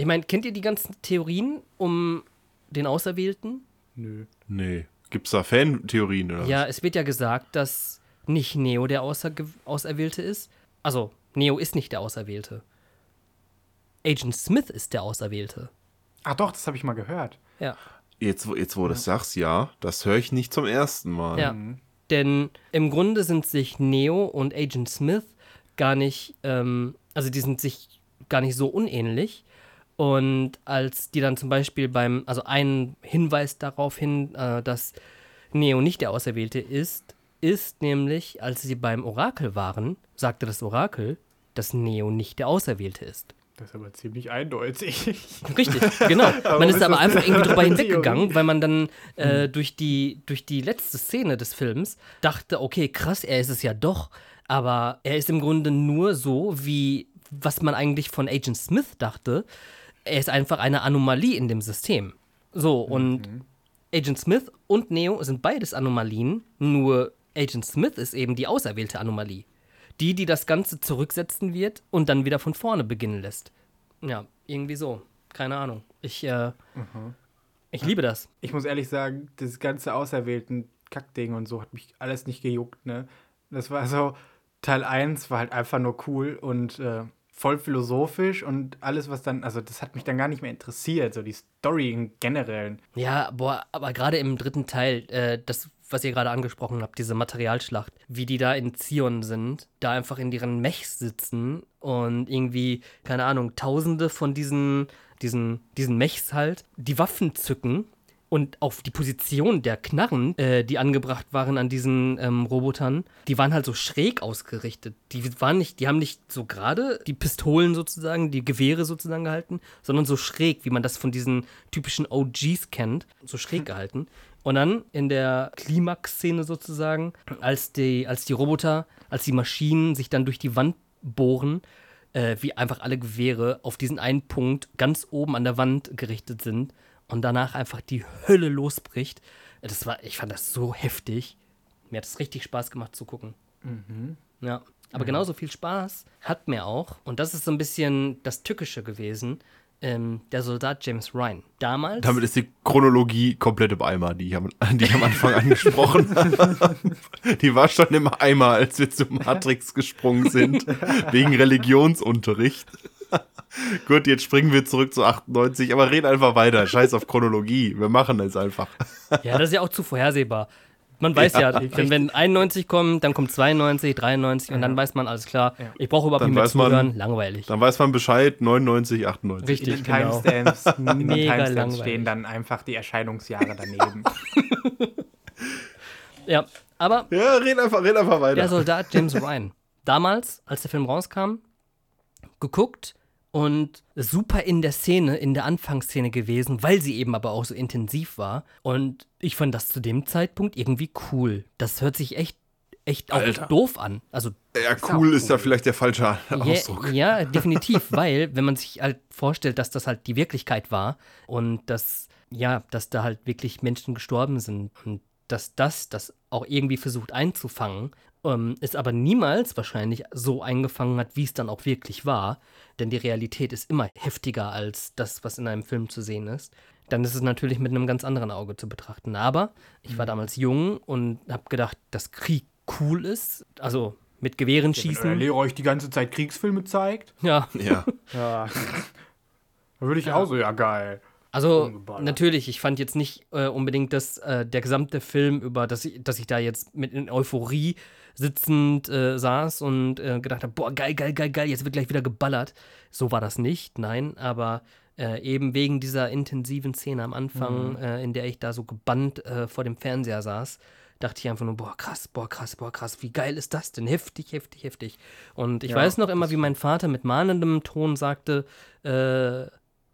ich meine, kennt ihr die ganzen Theorien um den Auserwählten? Nö. Nee. Gibt's da Fantheorien oder Ja, es wird ja gesagt, dass nicht Neo der Außerge Auserwählte ist. Also, Neo ist nicht der Auserwählte. Agent Smith ist der Auserwählte. Ach doch, das habe ich mal gehört. Ja. was? Jetzt, wo- jetzt wo du das sagst, ja, das höre ich nicht zum ersten Mal. Ja. Denn im Grunde sind sich Neo und Agent Smith gar nicht, ähm, also die sind sich gar nicht so unähnlich. Und als die dann zum Beispiel beim, also ein Hinweis darauf hin, äh, dass Neo nicht der Auserwählte ist, ist nämlich, als sie beim Orakel waren, sagte das Orakel, dass Neo nicht der Auserwählte ist. Das ist aber ziemlich eindeutig. Richtig, genau. Man ist aber einfach irgendwie drüber hinweggegangen, weil man dann äh, durch, die, durch die letzte Szene des Films dachte, okay, krass, er ist es ja doch. Aber er ist im Grunde nur so, wie was man eigentlich von Agent Smith dachte. Er ist einfach eine Anomalie in dem System. So, und Agent Smith und Neo sind beides Anomalien, nur Agent Smith ist eben die auserwählte Anomalie. Die, die das Ganze zurücksetzen wird und dann wieder von vorne beginnen lässt. Ja, irgendwie so. Keine Ahnung. Ich, äh, ich liebe das. Ich muss ehrlich sagen, das ganze auserwählten Kackding und so hat mich alles nicht gejuckt, ne? Das war so, Teil 1 war halt einfach nur cool und äh, voll philosophisch und alles, was dann, also das hat mich dann gar nicht mehr interessiert, so die Story im Generellen. Ja, boah, aber gerade im dritten Teil, äh, das, was ihr gerade angesprochen habt, diese Materialschlacht, wie die da in Zion sind, da einfach in ihren Mechs sitzen und irgendwie, keine Ahnung, tausende von diesen, diesen, diesen Mechs halt, die Waffen zücken und auf die Position der Knarren, äh, die angebracht waren an diesen ähm, Robotern, die waren halt so schräg ausgerichtet. Die waren nicht, die haben nicht so gerade die Pistolen sozusagen, die Gewehre sozusagen gehalten, sondern so schräg, wie man das von diesen typischen OGs kennt, so schräg gehalten. Und dann in der Klimax-Szene sozusagen, als die, als die Roboter, als die Maschinen sich dann durch die Wand bohren, äh, wie einfach alle Gewehre auf diesen einen Punkt ganz oben an der Wand gerichtet sind und danach einfach die Hölle losbricht. Das war, ich fand das so heftig. Mir hat es richtig Spaß gemacht zu gucken. Ja. Aber genauso viel Spaß hat mir auch, und das ist so ein bisschen das Tückische gewesen, ähm, der Soldat James Ryan. Damals. Damit ist die Chronologie komplett im Eimer, die ich am, die ich am Anfang angesprochen habe. Die war schon im Eimer, als wir zu Matrix gesprungen sind, wegen Religionsunterricht. Gut, jetzt springen wir zurück zu 98, aber red einfach weiter. Scheiß auf Chronologie. Wir machen es einfach. Ja, das ist ja auch zu vorhersehbar. Man weiß ja, wenn, wenn 91 kommt, dann kommt 92, 93 und dann weiß man, alles klar, ich brauche überhaupt Dann nicht mehr zuhören, langweilig. Dann weiß man Bescheid, 99, 98. In Richtig, den genau. Timestamps, in den Timestamps langweilig. stehen dann einfach die Erscheinungsjahre daneben. Ja, aber Ja, red einfach, red einfach weiter. der Soldat James Ryan. Damals, als der Film rauskam, geguckt und super in der Szene, in der Anfangsszene gewesen, weil sie eben aber auch so intensiv war. Und ich fand das zu dem Zeitpunkt irgendwie cool. Das hört sich echt, echt auch Alter. doof an. Also ja, cool ist da vielleicht der falsche Ausdruck. ja, ja, definitiv, weil, wenn man sich halt vorstellt, dass das halt die Wirklichkeit war und dass, ja, dass da halt wirklich Menschen gestorben sind und dass das das auch irgendwie versucht einzufangen, ähm, es aber niemals wahrscheinlich so eingefangen hat, wie es dann auch wirklich war, denn die Realität ist immer heftiger als das, was in einem Film zu sehen ist. Dann ist es natürlich mit einem ganz anderen Auge zu betrachten. Aber ich war damals jung und habe gedacht, dass Krieg cool ist. Also mit Gewehren Wenn schießen. Lehrer euch die ganze Zeit Kriegsfilme zeigt, Ja, Ja. ja. da würde ich auch so, ja geil. also natürlich, ich fand jetzt nicht äh, unbedingt, dass äh, der gesamte Film über, dass ich, dass ich da jetzt mit in Euphorie sitzend äh, saß und äh, gedacht habe, boah, geil, geil, geil, geil, jetzt wird gleich wieder geballert. So war das nicht, nein, aber äh, eben wegen dieser intensiven Szene am Anfang, äh, in der ich da so gebannt äh, vor dem Fernseher saß, dachte ich einfach nur, boah, krass, boah, krass, boah, krass, wie geil ist das denn? Heftig, heftig, heftig. Und ich Ja, weiß noch immer, wie mein Vater mit mahnendem Ton sagte, äh,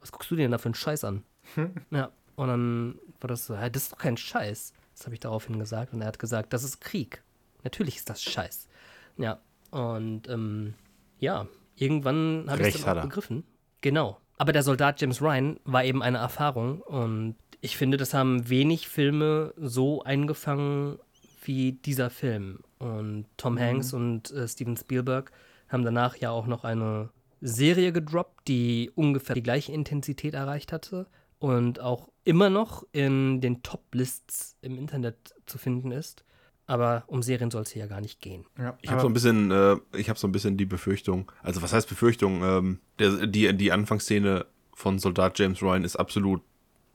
was guckst du dir denn da für einen Scheiß an? Ja, und dann war das so, ja, das ist doch kein Scheiß. Das habe ich daraufhin gesagt. Und er hat gesagt, das ist Krieg. Natürlich ist das Scheiß. Ja, und ähm, ja, irgendwann habe ich es hat dann auch begriffen. Genau. Aber der Soldat James Ryan war eben eine Erfahrung und ich finde, das haben wenig Filme so eingefangen wie dieser Film. Und Tom Hanks und äh, Steven Spielberg haben danach ja auch noch eine Serie gedroppt, die ungefähr die gleiche Intensität erreicht hatte und auch immer noch in den Top-Lists im Internet zu finden ist. Aber um Serien soll es hier ja gar nicht gehen. Ja, Ich habe so ein bisschen, äh, ich habe so ein bisschen die Befürchtung, also was heißt Befürchtung? Ähm, der, die, die Anfangsszene von Soldat James Ryan ist absolut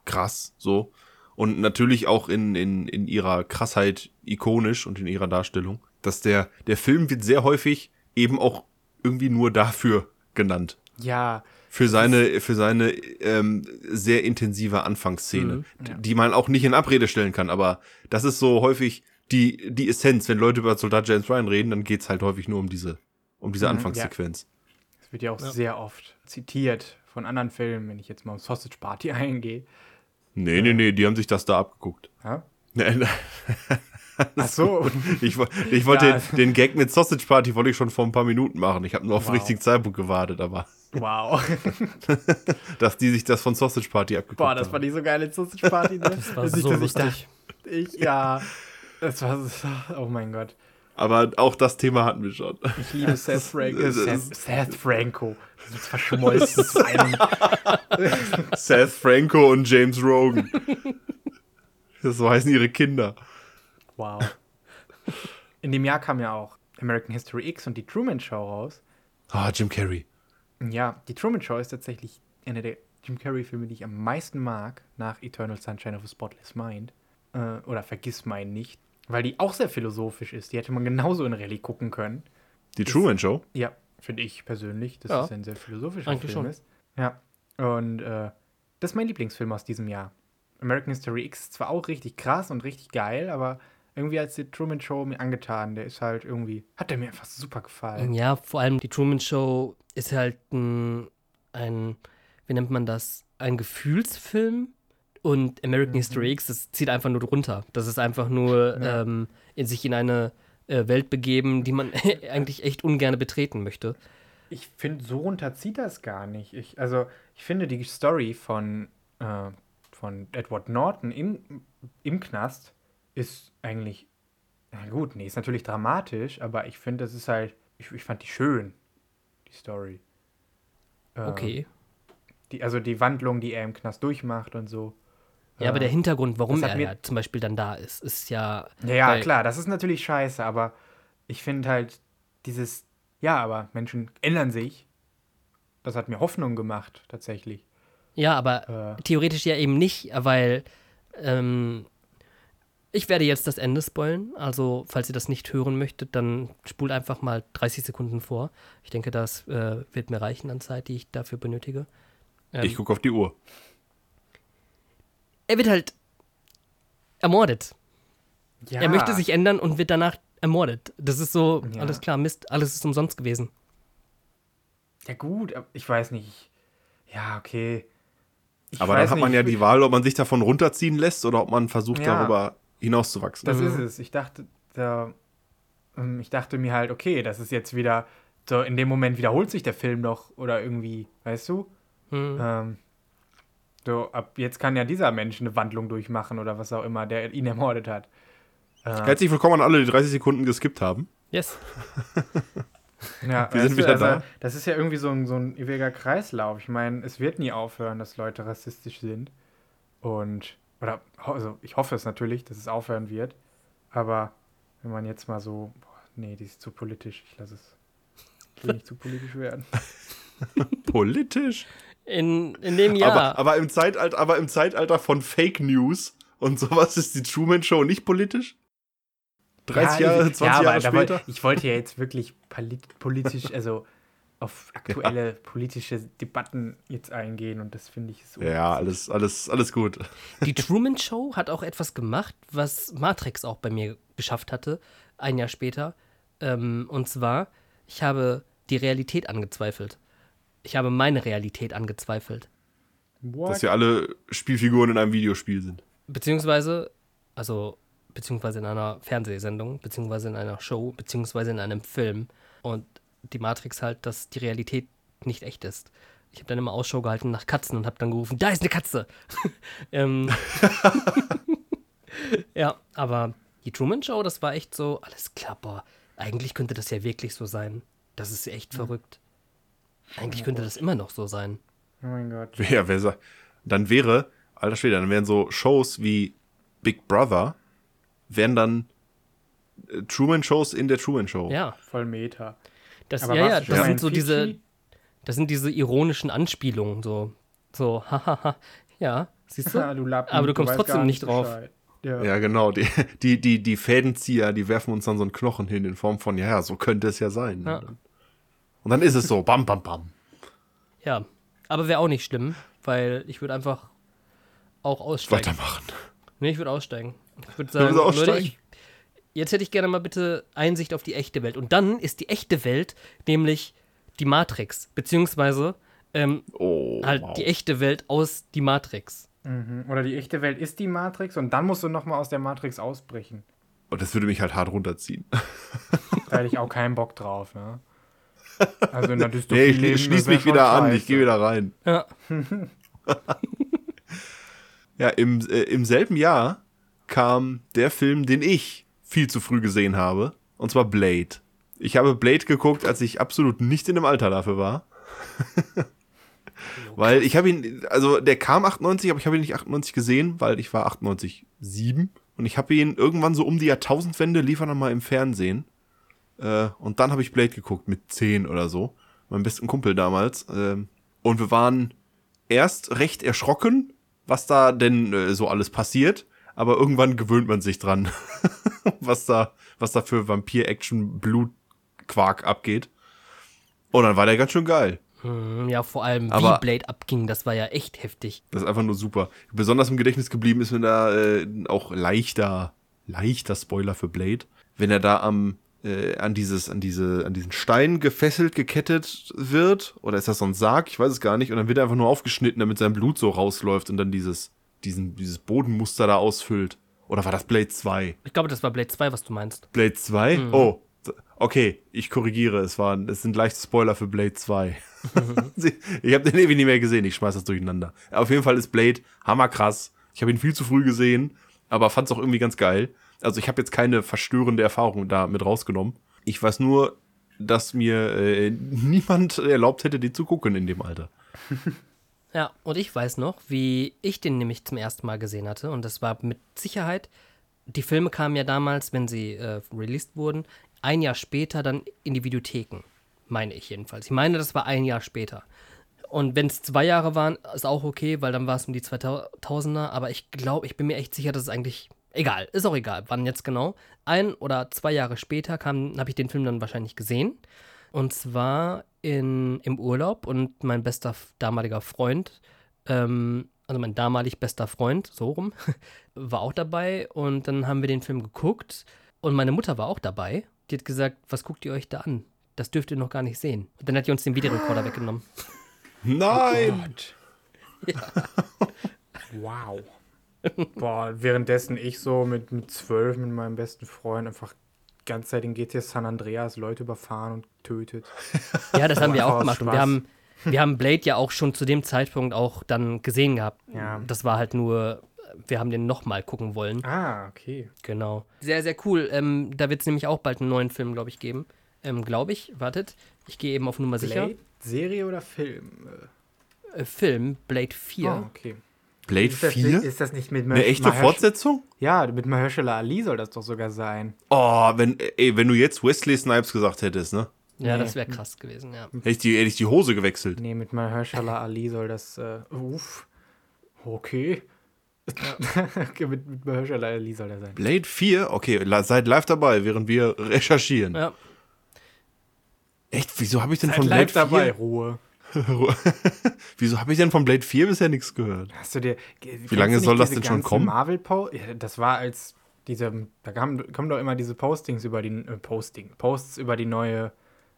krass, so. Und natürlich auch in, in, in ihrer Krassheit ikonisch und in ihrer Darstellung. Dass der, der Film wird sehr häufig eben auch irgendwie nur dafür genannt. ja, Für seine, für seine ähm, sehr intensive Anfangsszene, Mhm, ja. die man auch nicht in Abrede stellen kann. Aber das ist so häufig die, die Essenz. Wenn Leute über Soldat James Ryan reden, dann geht's halt häufig nur um diese, um diese Mhm, Anfangssequenz. das wird ja auch Ja. sehr oft zitiert von anderen Filmen, wenn ich jetzt mal um Sausage Party eingehe. Nee, nee, nee, die haben sich das da abgeguckt. Ja? Nee, nee, Ach so. Ich, ich wollte Ja. den, den Gag mit Sausage Party wollte ich schon vor ein paar Minuten machen. Ich habe nur auf den Wow. richtigen Zeitpunkt gewartet, aber wow. dass die sich das von Sausage Party abgeguckt Boah, das haben. war nicht so geile Sausage Party. Ne? Das war Dass ich- so dass ich lustig. da- Ich, ja. Das war oh mein Gott. Aber auch das Thema hatten wir schon. Ich liebe Seth Franco. das Seth, Seth Franco. Das ist verschmolzen zu einem. Seth Franco und James Rogan. So heißen ihre Kinder. Wow. In dem Jahr kam ja auch American History X und die Truman Show raus. Ah, Jim Carrey. Ja, die Truman Show ist tatsächlich einer der Jim Carrey-Filme, die ich am meisten mag, nach Eternal Sunshine of a Spotless Mind. Äh, oder Vergiss meinen nicht. Weil die auch sehr philosophisch ist. Die hätte man genauso in Rallye gucken können. Die Truman Show. Ja, finde ich persönlich, dass Ja. es ein sehr philosophischer Eigentlich Film schon. ist. Ja. Und äh, das ist mein Lieblingsfilm aus diesem Jahr. American History X ist zwar auch richtig krass und richtig geil, aber irgendwie als die Truman Show mir angetan, der ist halt irgendwie, hat der mir einfach super gefallen. Ja, vor allem die Truman Show ist halt ein, ein wie nennt man das, ein Gefühlsfilm. Und American History X, das zieht einfach nur drunter. Das ist einfach nur Ja. ähm, in sich in eine äh, Welt begeben, die man eigentlich echt ungern betreten möchte. Ich finde, so runterzieht das gar nicht. Ich, also, ich finde die Story von, äh, von Edward Norton im, im Knast ist eigentlich, na gut, nee, ist natürlich dramatisch, aber ich finde, das ist halt, ich, ich fand die schön, die Story. Ähm, Okay. Die, also die Wandlung, die er im Knast durchmacht und so. Ja, aber der Hintergrund, warum er mir- ja zum Beispiel dann da ist, ist ja. Ja, klar, das ist natürlich scheiße, aber ich finde halt dieses, ja, aber Menschen ändern sich. Das hat mir Hoffnung gemacht, tatsächlich. Ja, aber Äh, theoretisch ja eben nicht, weil ähm, ich werde jetzt das Ende spoilen. Also, falls ihr das nicht hören möchtet, dann spult einfach mal 30 Sekunden vor. Ich denke, das äh, wird mir reichen an Zeit, die ich dafür benötige. Ähm, Ich gucke auf die Uhr. Er wird halt ermordet. Ja. Er möchte sich ändern und wird danach ermordet. Das ist so, Ja. alles klar, Mist, alles ist umsonst gewesen. Ja, gut, ich weiß nicht. Ja, okay. Ich Aber dann hat man nicht, ja die Wahl, ob man sich davon runterziehen lässt oder ob man versucht, Ja. darüber hinauszuwachsen. Das Mhm. ist es. Ich dachte, da, ähm, ich dachte mir halt, okay, das ist jetzt wieder, so in dem Moment wiederholt sich der Film doch oder irgendwie, weißt du? Hm. Ähm, so, ab jetzt kann ja dieser Mensch eine Wandlung durchmachen oder was auch immer, der ihn ermordet hat. Äh, Herzlich willkommen an alle, die 30 Sekunden geskippt haben. Yes. ja, wir sind du, wieder da. Das ist ja irgendwie so ein, so ein ewiger Kreislauf. Ich meine, es wird nie aufhören, dass Leute rassistisch sind. Und, oder, also ich hoffe es natürlich, dass es aufhören wird. Aber wenn man jetzt mal so, boah, nee, die ist zu politisch, ich lasse es. Ich will nicht zu politisch werden. Politisch. In, in dem Jahr. Aber, aber, im Zeitalter, aber im Zeitalter von Fake News und sowas ist die Truman Show nicht politisch? 30 Ja, Jahre, ich- 20 ja, Jahre später? Ich wollte ja jetzt wirklich polit politisch, also auf aktuelle politische Debatten jetzt eingehen und das finde ich so. Ja, alles, alles, alles gut. Die Truman Show hat auch etwas gemacht, was Matrix auch bei mir geschafft hatte, ein Jahr später. Ähm, und zwar, ich habe die Realität angezweifelt. Ich habe meine Realität angezweifelt. What? Dass wir alle Spielfiguren in einem Videospiel sind. Beziehungsweise, also, beziehungsweise in einer Fernsehsendung, beziehungsweise in einer Show, beziehungsweise in einem Film. Und die Matrix halt, dass die Realität nicht echt ist. Ich habe dann immer Ausschau gehalten nach Katzen und habe dann gerufen, da ist eine Katze. ähm, ja, aber die Truman Show, das war echt so, alles klar, boah, eigentlich könnte das ja wirklich so sein. Das ist echt verrückt. Eigentlich könnte das immer noch so sein. oh mein Gott. Wer, wer sagt, dann wäre, alter Schwede, dann wären so Shows wie Big Brother, wären dann äh, Truman-Shows in der Truman Show. Ja, Voll Meta. das, Aber ja, ja, du das sind in so diese? Das sind diese ironischen Anspielungen, so, so, hahaha, ja, siehst du? Du Lappen, Aber du kommst weißt trotzdem nicht drauf. Bescheid. Ja. Ja, genau. Die, die, die, die Fädenzieher, die werfen uns dann so einen Knochen hin in Form von, ja, ja, so könnte es ja sein. Ja. Und dann ist es so, bam, bam, bam. Ja, aber wäre auch nicht schlimm, weil ich würde einfach auch aussteigen. Weitermachen. Nee, ich würde aussteigen. Ich würde sagen, aussteigen? Leute, ich, jetzt hätte ich gerne mal bitte Einsicht auf die echte Welt. Und dann ist die echte Welt nämlich die Matrix, beziehungsweise ähm, Oh, halt wow. die echte Welt aus die Matrix. Mhm. Oder die echte Welt ist die Matrix und dann musst du nochmal aus der Matrix ausbrechen. Und das würde mich halt hart runterziehen. Da hätte ich auch keinen Bock drauf, ne? Also in der Dystopie Nee, ich, ich schließe mich wieder an, ich gehe wieder rein. Ja, Ja, im, äh, im selben Jahr kam der Film, den ich viel zu früh gesehen habe, und zwar Blade. Ich habe Blade geguckt, als ich absolut nicht in dem Alter dafür war. weil ich habe ihn, also der kam 98, aber ich habe ihn nicht 98 gesehen, weil ich war 98 7 und ich habe ihn irgendwann so um die Jahrtausendwende lief er noch mal im Fernsehen. Äh, und dann habe ich Blade geguckt mit 10 oder so, meinem besten Kumpel damals. Ähm, und wir waren erst recht erschrocken, was da denn äh, so alles passiert, aber irgendwann gewöhnt man sich dran, was da, was da für Vampir-Action-Blutquark abgeht. Und dann war der ganz schön geil. Hm, ja, vor allem Aber- wie Blade abging, das war ja echt heftig. Das ist einfach nur super. Besonders im Gedächtnis geblieben ist mir da äh, auch leichter, leichter Spoiler für Blade, wenn er da am äh, an dieses, an diese, an diesen Stein gefesselt, gekettet wird, oder ist das so ein Sarg? Ich weiß es gar nicht. Und dann wird er einfach nur aufgeschnitten, damit sein Blut so rausläuft und dann dieses, diesen, dieses Bodenmuster da ausfüllt. Oder war das Blade 2? Ich glaube, das war Blade 2, was du meinst. Blade 2? Oh, okay, ich korrigiere. Es, waren, es sind leichte Spoiler für Blade 2. ich habe den ewig nicht mehr gesehen, ich schmeiß das durcheinander. Auf jeden Fall ist Blade hammerkrass. Ich habe ihn viel zu früh gesehen, aber fand es auch irgendwie ganz geil. Also ich habe jetzt keine verstörende Erfahrung da mit rausgenommen. Ich weiß nur, dass mir äh, niemand erlaubt hätte, den zu gucken in dem Alter. Ja, und ich weiß noch, wie ich den nämlich zum ersten Mal gesehen hatte. Und das war mit Sicherheit, die Filme kamen ja damals, wenn sie äh, released wurden, ein Jahr später dann in die Videotheken. Meine ich jedenfalls. Ich meine, das war ein Jahr später. Und wenn es zwei Jahre waren, ist auch okay, weil dann war es um die 2000er. Aber ich glaube, ich bin mir echt sicher, dass es eigentlich. Egal, ist auch egal, wann jetzt genau. Ein oder zwei Jahre später habe ich den Film dann wahrscheinlich gesehen. Und zwar in, im Urlaub und mein bester damaliger Freund, ähm, also mein damalig bester Freund, so rum, war auch dabei und dann haben wir den Film geguckt und meine Mutter war auch dabei. Die hat gesagt, was guckt ihr euch da an? Das dürft ihr noch gar nicht sehen. Und dann hat die uns den Videorekorder weggenommen. Nein! Wow. Boah, währenddessen ich so mit, mit zwölf mit meinem besten Freund einfach ganze Zeit in GTA San Andreas Leute überfahren und tötet. Ja, das haben wir auch gemacht. Und wir haben, wir haben Blade ja auch schon zu dem Zeitpunkt auch dann gesehen gehabt. Ja. Das war halt nur, wir haben den nochmal gucken wollen. Ah, okay. Genau. Sehr, sehr cool. Ähm, da wird es nämlich auch bald einen neuen Film, glaube ich, geben. Ähm, glaube ich. Wartet. Ich gehe eben auf Nummer sicher. Blade? Serie oder Film? Äh, Film, Blade 4. Ah, okay. Blade Ist das, 4? nicht, ist das nicht mit Eine echte Fortsetzung? Ja, mit Mahershala Ali soll das doch sogar sein. Oh, wenn, ey, wenn du jetzt Wesley Snipes gesagt hättest, ne? Ja, Nee. das wäre krass gewesen, ja. Hätte ich die, hätte ich die Hose gewechselt. Nee, mit Mahershala Ali soll das. Äh, uff. Okay. okay mit, mit Mahershala Ali soll der sein. Blade 4? Okay, la- seid live dabei, während wir recherchieren. Ja, Echt? Wieso habe ich denn Seid von Blade live dabei, 4? Ruhe. Wieso habe ich denn von Blade 4 bisher nichts gehört? Hast du dir. Wie lange soll das denn schon kommen? Marvel -Po ja, das war als diese. Da kamen, kommen doch immer diese Postings über die. Äh, Posting. Posts über die neue.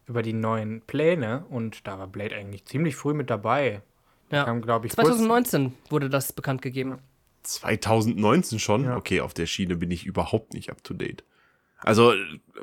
Über die neuen Pläne und da war Blade eigentlich ziemlich früh mit dabei. ja. Kam, glaube ich, kurz- 2019 wurde das bekannt gegeben. 2019 schon? Ja. Okay, auf der Schiene bin ich überhaupt nicht up to date. Also,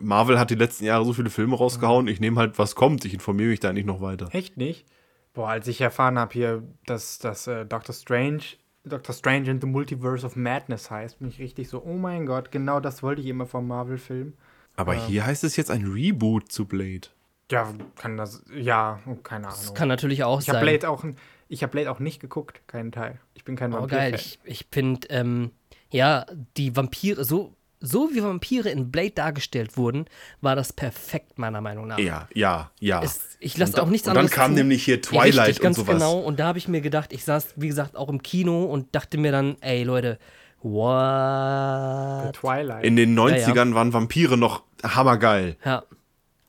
Marvel hat die letzten Jahre so viele Filme rausgehauen, ich nehme halt, was kommt. Ich informiere mich da nicht noch weiter. Echt nicht? Boah, als ich erfahren habe hier, dass, dass äh, Doctor Strange, Doctor Strange in the Multiverse of Madness heißt, bin ich richtig so, oh mein Gott, genau das wollte ich immer vom Marvel-Film. Aber hier heißt es jetzt ein Reboot zu Blade. Ja, kann das, ja, oh, keine Ahnung. Das kann natürlich auch ich habe sein. Blade auch, ich habe Blade auch nicht geguckt, keinen Teil. Ich bin kein Oh, Vampir-Fan. geil. Ich, ich finde, ähm, ja, die Vampire, so, so wie Vampire in Blade dargestellt wurden, war das perfekt, meiner Meinung nach. Ja, ja, ja. Es, ich lasse auch nichts und dann anderes kam zu. nämlich hier Ja, Twilight richtig, und ganz sowas. genau. Und da habe ich mir gedacht, ich saß, wie gesagt, auch im Kino und dachte mir dann, ey Leute, what? Twilight. In den Ja, 90ern waren Vampire noch hammergeil. Ja.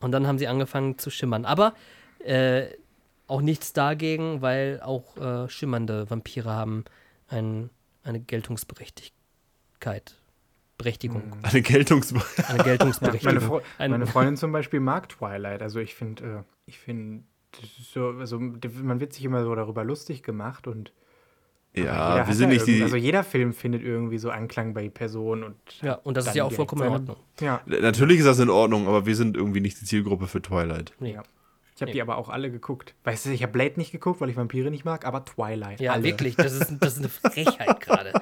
Und dann haben sie angefangen zu schimmern. Aber äh, auch nichts dagegen, weil auch äh, schimmernde Vampire haben ein, eine Geltungsberechtigkeit. Berechtigung. Eine Geltungs... Eine ja, meine, Geltungsberechtigung. Fre Ein- meine Freundin zum Beispiel mag Twilight. Also ich finde, äh, ich finde, so, also man wird sich immer so darüber lustig gemacht und ja, Jeder wir sind ja nicht die... Also jeder Film findet irgendwie so Anklang bei Personen und. ja, und das ist ja auch vollkommen in Ordnung. Ja. Natürlich ist das in Ordnung, aber wir sind irgendwie nicht die Zielgruppe für Twilight. Nee. ja. Ich habe Nee. die aber auch alle geguckt. Weißt du, ich habe Blade nicht geguckt, weil ich Vampire nicht mag, aber Twilight. Ja, alle. wirklich, das ist, das ist eine Frechheit gerade.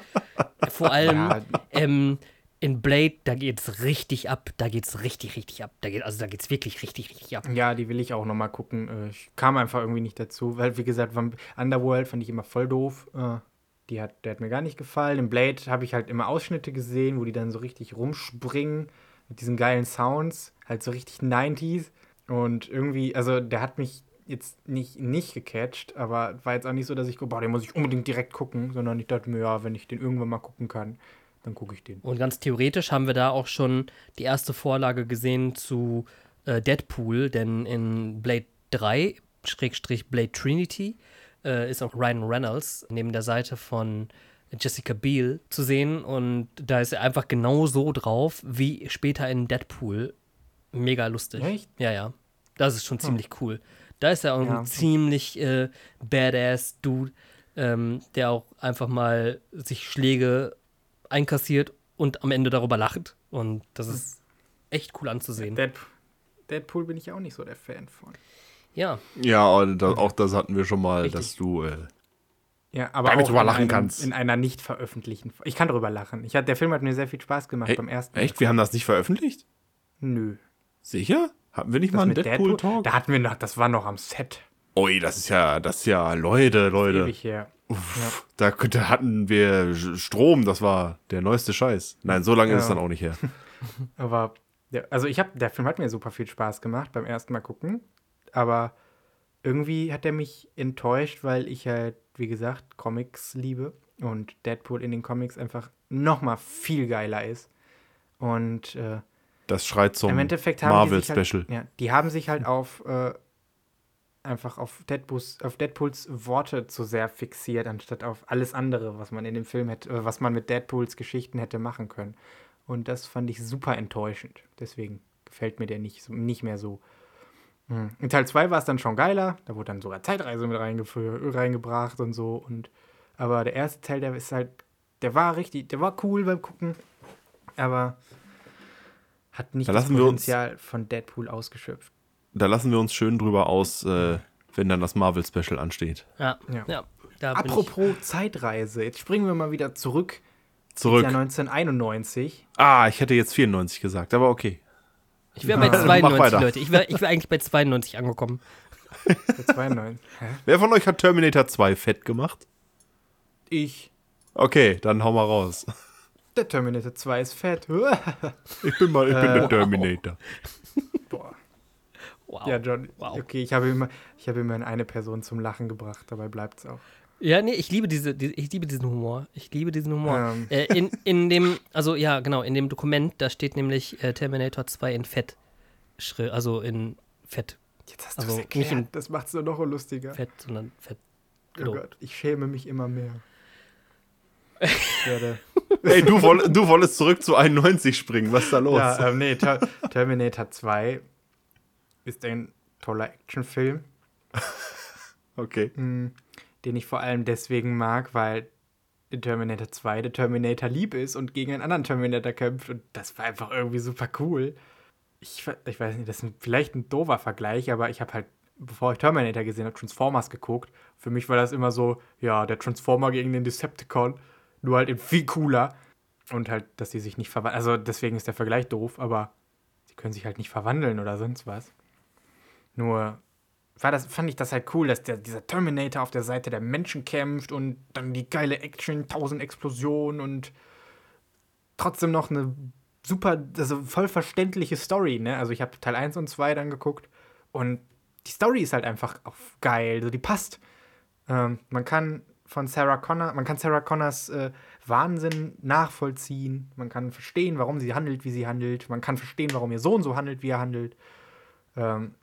Vor allem Ja. ähm, in Blade, da geht's richtig ab. Da geht's richtig, richtig ab. Da geht, also da geht's wirklich richtig, richtig ab. Ja, die will ich auch noch mal gucken. Äh, Ich kam einfach irgendwie nicht dazu, weil, wie gesagt, Underworld fand ich immer voll doof. Äh, Die hat, der hat mir gar nicht gefallen. Im Blade habe ich halt immer Ausschnitte gesehen, wo die dann so richtig rumspringen mit diesen geilen Sounds, halt so richtig 90s. Und irgendwie, also der hat mich jetzt nicht, nicht gecatcht, aber war jetzt auch nicht so, dass ich, boah, den muss ich unbedingt direkt gucken, sondern ich dachte mir, ja, wenn ich den irgendwann mal gucken kann, dann gucke ich den. Und ganz theoretisch haben wir da auch schon die erste Vorlage gesehen zu äh, Deadpool, denn in Blade 3, Schrägstrich Blade Trinity, äh, ist auch Ryan Reynolds neben der Seite von Jessica Biel zu sehen und da ist er einfach genau so drauf wie später in Deadpool. Mega lustig. Echt? Ja, ja. Das ist schon ziemlich cool. Da ist er auch Ja. ein ziemlich äh, badass Dude, ähm, der auch einfach mal sich Schläge einkassiert und am Ende darüber lacht. Und das ist echt cool anzusehen. Dead, Deadpool bin ich auch nicht so der Fan von. Ja, Ja, und da, auch das hatten wir schon mal, Richtig. dass du. Äh, Ja, aber Damit auch drüber in lachen einem, kannst. In einer nicht veröffentlichten. Ich kann drüber lachen. Ich hat, der Film hat mir sehr viel Spaß gemacht Hey, beim ersten. echt? Wir haben das nicht veröffentlicht? Nö. Sicher? Hatten wir nicht Das mal einen mit Deadpool-Talk? Da hatten wir noch, das war noch am Set. Ui, das ist ja, das ist ja, Leute, Leute. Ewig her. Uff, da, da hatten wir Strom, das war der neueste Scheiß. Nein, so lange ist es Ja. dann auch nicht her. Aber, ja, also ich habe, der Film hat mir super viel Spaß gemacht beim ersten Mal gucken. Aber irgendwie hat er mich enttäuscht, weil ich halt, wie gesagt, Comics liebe und Deadpool in den Comics einfach noch mal viel geiler ist. Und äh, Das schreit zum Marvel-Special. halt, ja, die haben sich halt auf, äh, einfach auf Deadpools, auf Deadpools Worte zu sehr fixiert, anstatt auf alles andere, was man in dem Film hätte, äh, was man mit Deadpools Geschichten hätte machen können. Und das fand ich super enttäuschend. Deswegen gefällt mir der nicht, nicht mehr so. Mhm. In Teil 2 war es dann schon geiler. Da wurde dann sogar Zeitreise mit reingebracht und so. Und, aber der erste Teil, der ist halt, der war richtig, der war cool beim Gucken. Aber hat nicht Da das wir uns- Potenzial von Deadpool ausgeschöpft. Da lassen wir uns schön drüber aus, äh, wenn dann das Marvel-Special ansteht. Ja, Ja. ja. da bin Apropos Zeitreise, jetzt springen wir mal wieder zurück. Zurück. Jahr 1991. Ah, ich hätte jetzt 94 gesagt, aber okay. ich, wäre bei Ah. Mach 92, weiter. Leute. Ich wäre ich wär eigentlich bei 92 angekommen. Für 92. Hä? Wer von euch hat Terminator 2 fett gemacht? Ich. Okay, dann hau mal raus. Der Terminator 2 ist fett. Ich bin mal, ich bin Äh, der Terminator. Boah. Wow. Ja, John. Wow. Okay, ich habe immer, ich habe immer eine Person zum Lachen gebracht. Dabei bleibt es auch. Ja, nee, ich liebe diese, die, ich liebe diesen Humor. Ich liebe diesen Humor. Ähm. Äh, in, in dem, also ja, genau, in dem Dokument, da steht nämlich äh, Terminator 2 in Fett. Schrill, also in Fett, Jetzt hast Also, du es nicht erklärt. in- Das macht es nur noch lustiger. Fett, sondern Fett. Oh So. Gott, ich schäme mich immer mehr. Ich werde. Ey, du, woll, du wolltest zurück zu 91 springen. Was ist da los? Ja, ähm, nee, Ter Terminator 2 ist ein toller Actionfilm. okay. mh, den ich vor allem deswegen mag, weil in Terminator 2 der Terminator lieb ist und gegen einen anderen Terminator kämpft. Und das war einfach irgendwie super cool. Ich, ich weiß nicht, das ist vielleicht ein doofer Vergleich, aber ich habe halt, bevor ich Terminator gesehen habe, Transformers geguckt. Für mich war das immer so, ja, der Transformer gegen den Decepticon, nur halt in viel cooler. Und halt, dass die sich nicht verwandeln. Also deswegen ist der Vergleich doof, aber sie können sich halt nicht verwandeln oder sonst was. Nur war das, fand ich das halt cool, dass der, dieser Terminator auf der Seite der Menschen kämpft und dann die geile Action, tausend Explosionen und trotzdem noch eine super, also voll verständliche Story, ne? Also ich habe Teil 1 und 2 dann geguckt und die Story ist halt einfach auch geil, also die passt. Ähm, man kann von Sarah Connor, man kann Sarah Connors äh, Wahnsinn nachvollziehen, man kann verstehen, warum sie handelt, wie sie handelt, man kann verstehen, warum ihr Sohn so handelt, wie er handelt. Ähm,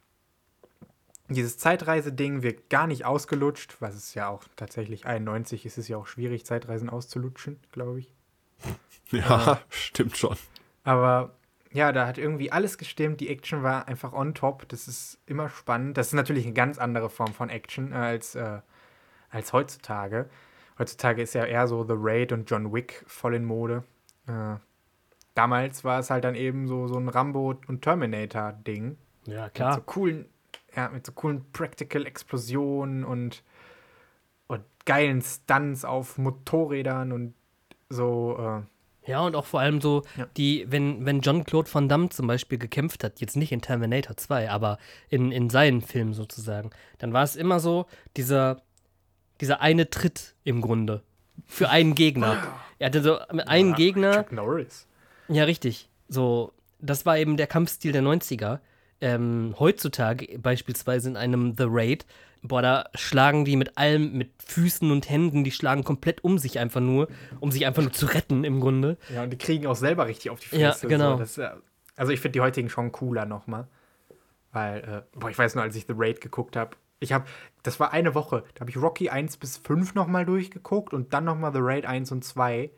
dieses Zeitreise-Ding wird gar nicht ausgelutscht, was es ja auch tatsächlich 91 ist es ja auch schwierig, Zeitreisen auszulutschen, glaube ich. Ja, stimmt schon. Aber ja, da hat irgendwie alles gestimmt. Die Action war einfach on top. Das ist immer spannend. Das ist natürlich eine ganz andere Form von Action äh, als, äh, als heutzutage. Heutzutage ist ja eher so The Raid und John Wick voll in Mode. Äh, damals war es halt dann eben so, so ein Rambo- und Terminator-Ding. Ja, Mit so klar. coolen, ja, mit so coolen Practical-Explosionen und, und geilen Stunts auf Motorrädern und so. Äh, Ja, und auch vor allem so, Ja. die, wenn, wenn John-Claude Van Damme zum Beispiel gekämpft hat, jetzt nicht in Terminator 2, aber in, in seinen Filmen sozusagen, dann war es immer so, dieser, dieser eine Tritt im Grunde. Für einen Gegner. Er hatte so einen ja, Gegner, Chuck Norris. Ja, richtig. So, das war eben der Kampfstil der 90er. Ähm, heutzutage, beispielsweise in einem The Raid, boah, da schlagen die mit allem, mit Füßen und Händen, die schlagen komplett um sich einfach nur, um sich einfach nur zu retten im Grunde. Ja, und die kriegen auch selber richtig auf die Fresse. Ja, genau. So. Das, ja- also ich finde die heutigen schon cooler nochmal. Weil, äh, boah, ich weiß nur, als ich The Raid geguckt habe, ich habe, das war eine Woche, da habe ich Rocky 1 bis 5 nochmal durchgeguckt und dann nochmal The Raid 1 und 2.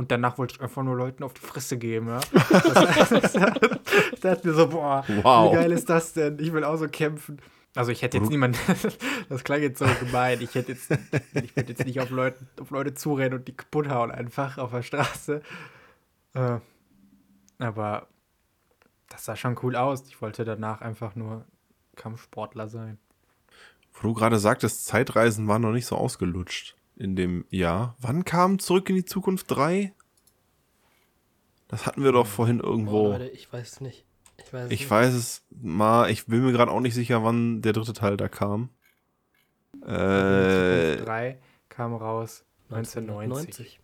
Und danach wollte ich einfach nur Leuten auf die Fresse geben, ja. Das, ich dachte mir so, boah, Wow. wie geil ist das denn? Ich will auch so kämpfen. Also ich hätte jetzt niemanden, das klang jetzt so gemein, ich hätte jetzt, ich würde jetzt nicht auf Leute, auf Leute zurennen und die kaputt hauen einfach auf der Straße. Äh, aber das sah schon cool aus. Ich wollte danach einfach nur Kampfsportler sein. Wo du gerade sagtest, Zeitreisen waren noch nicht so ausgelutscht in dem Jahr. Wann kam Zurück in die Zukunft 3? Das hatten wir doch vorhin Oh, irgendwo. Leute, ich weiß es nicht. Ich weiß es Ich nicht. weiß es mal, ich bin mir gerade auch nicht sicher, wann der dritte Teil da kam. Äh, 3 kam raus 1990.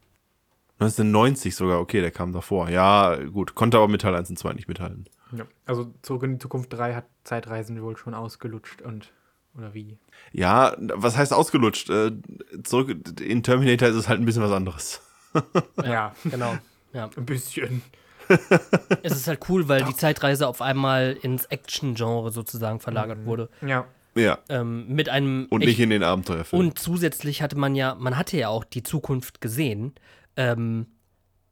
1990 sogar, okay, der kam davor. Ja, gut, konnte aber mit Teil 1 und 2 nicht mithalten. Ja. Also Zurück in die Zukunft 3 hat Zeitreisen wohl schon ausgelutscht und oder wie? Ja, was heißt ausgelutscht? Äh, zurück in Terminator ist es halt ein bisschen was anderes. Ja, Genau. Ja. ein bisschen. Es ist halt cool, weil die Zeitreise auf einmal ins Action-Genre sozusagen verlagert wurde. Ja. Ja. Ähm, mit einem. Und echt- nicht in den Abenteuerfilmen. Und zusätzlich hatte man ja, man hatte ja auch die Zukunft gesehen, ähm,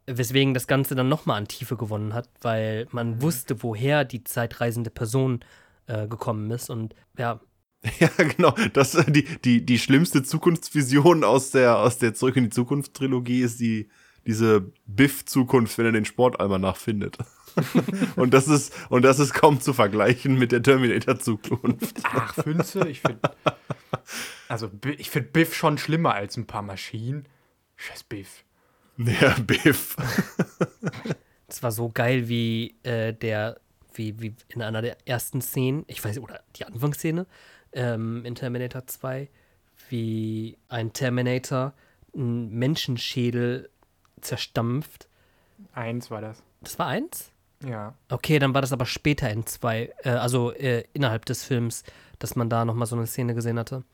weswegen das Ganze dann nochmal an Tiefe gewonnen hat, weil man wusste, woher die zeitreisende Person äh, gekommen ist. Und ja, Ja, genau. Das, äh, die, die, die schlimmste Zukunftsvision aus der, aus der Zurück in die Zukunft-Trilogie ist die, diese Biff-Zukunft, wenn er den Sportalmanach findet. und, das ist, und das ist kaum zu vergleichen mit der Terminator-Zukunft. Ach, Fünze, ich finde. Also, ich finde Biff schon schlimmer als ein paar Maschinen. Scheiß Biff. Der Biff. es war so geil, wie äh, der, wie, wie in einer der ersten Szenen, ich weiß, oder die Anfangsszene ähm, in Terminator 2, wie ein Terminator einen Menschenschädel zerstampft. Eins war das. Das war eins? Ja. Okay, dann war das aber später in zwei, äh, also äh, innerhalb des Films, dass man da nochmal so eine Szene gesehen hatte.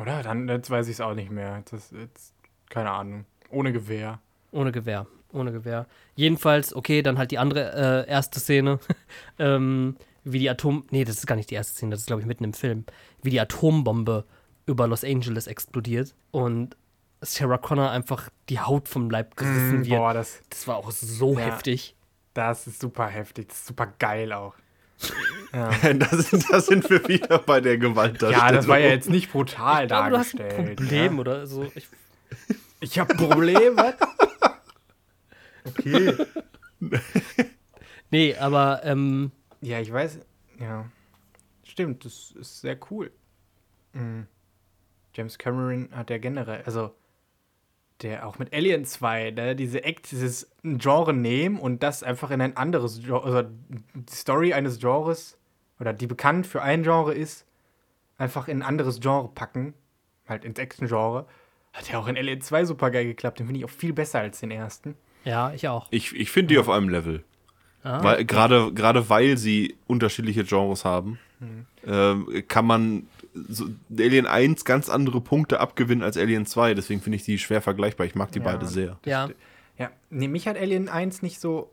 Oder? Dann jetzt weiß ich es auch nicht mehr. Das jetzt, keine Ahnung. Ohne Gewehr. Ohne Gewehr. Ohne Gewehr. Jedenfalls, okay, dann halt die andere äh, erste Szene. ähm, wie die Atom. Nee, das ist gar nicht die erste Szene, das ist, glaube ich, mitten im Film. Wie die Atombombe über Los Angeles explodiert und Sarah Connor einfach die Haut vom Leib gerissen Mm, wird. boah, das, Das war auch so Ja. heftig. das ist super heftig. Das ist super geil auch. Ja. Das, sind- das sind wir wieder bei der Gewaltdarstellung. ja, das war ja jetzt nicht brutal Ich glaube, du hast ein dargestellt. Problem ja. oder so. Ich, Ich habe Probleme. okay. nee, aber ähm, Ja, ich weiß. Ja. Stimmt, das ist sehr cool. Mhm. James Cameron hat ja generell, also der auch mit Alien 2, ne, diese Act, dieses Genre nehmen und das einfach in ein anderes Genre, also die Story eines Genres oder die bekannt für ein Genre ist, einfach in ein anderes Genre packen, halt ins Action-Genre. Hat ja auch in Alien 2 super geil geklappt. Den finde ich auch viel besser als den ersten. ja, ich auch. Ich, ich finde die auf einem Level. Ah. Weil, gerade, gerade weil sie unterschiedliche Genres haben, Mhm. ähm, kann man so Alien 1 ganz andere Punkte abgewinnen als Alien 2. Deswegen finde ich die schwer vergleichbar. Ich mag die Ja. beide sehr. Ja, Ja, nee, mich hat Alien 1 nicht so.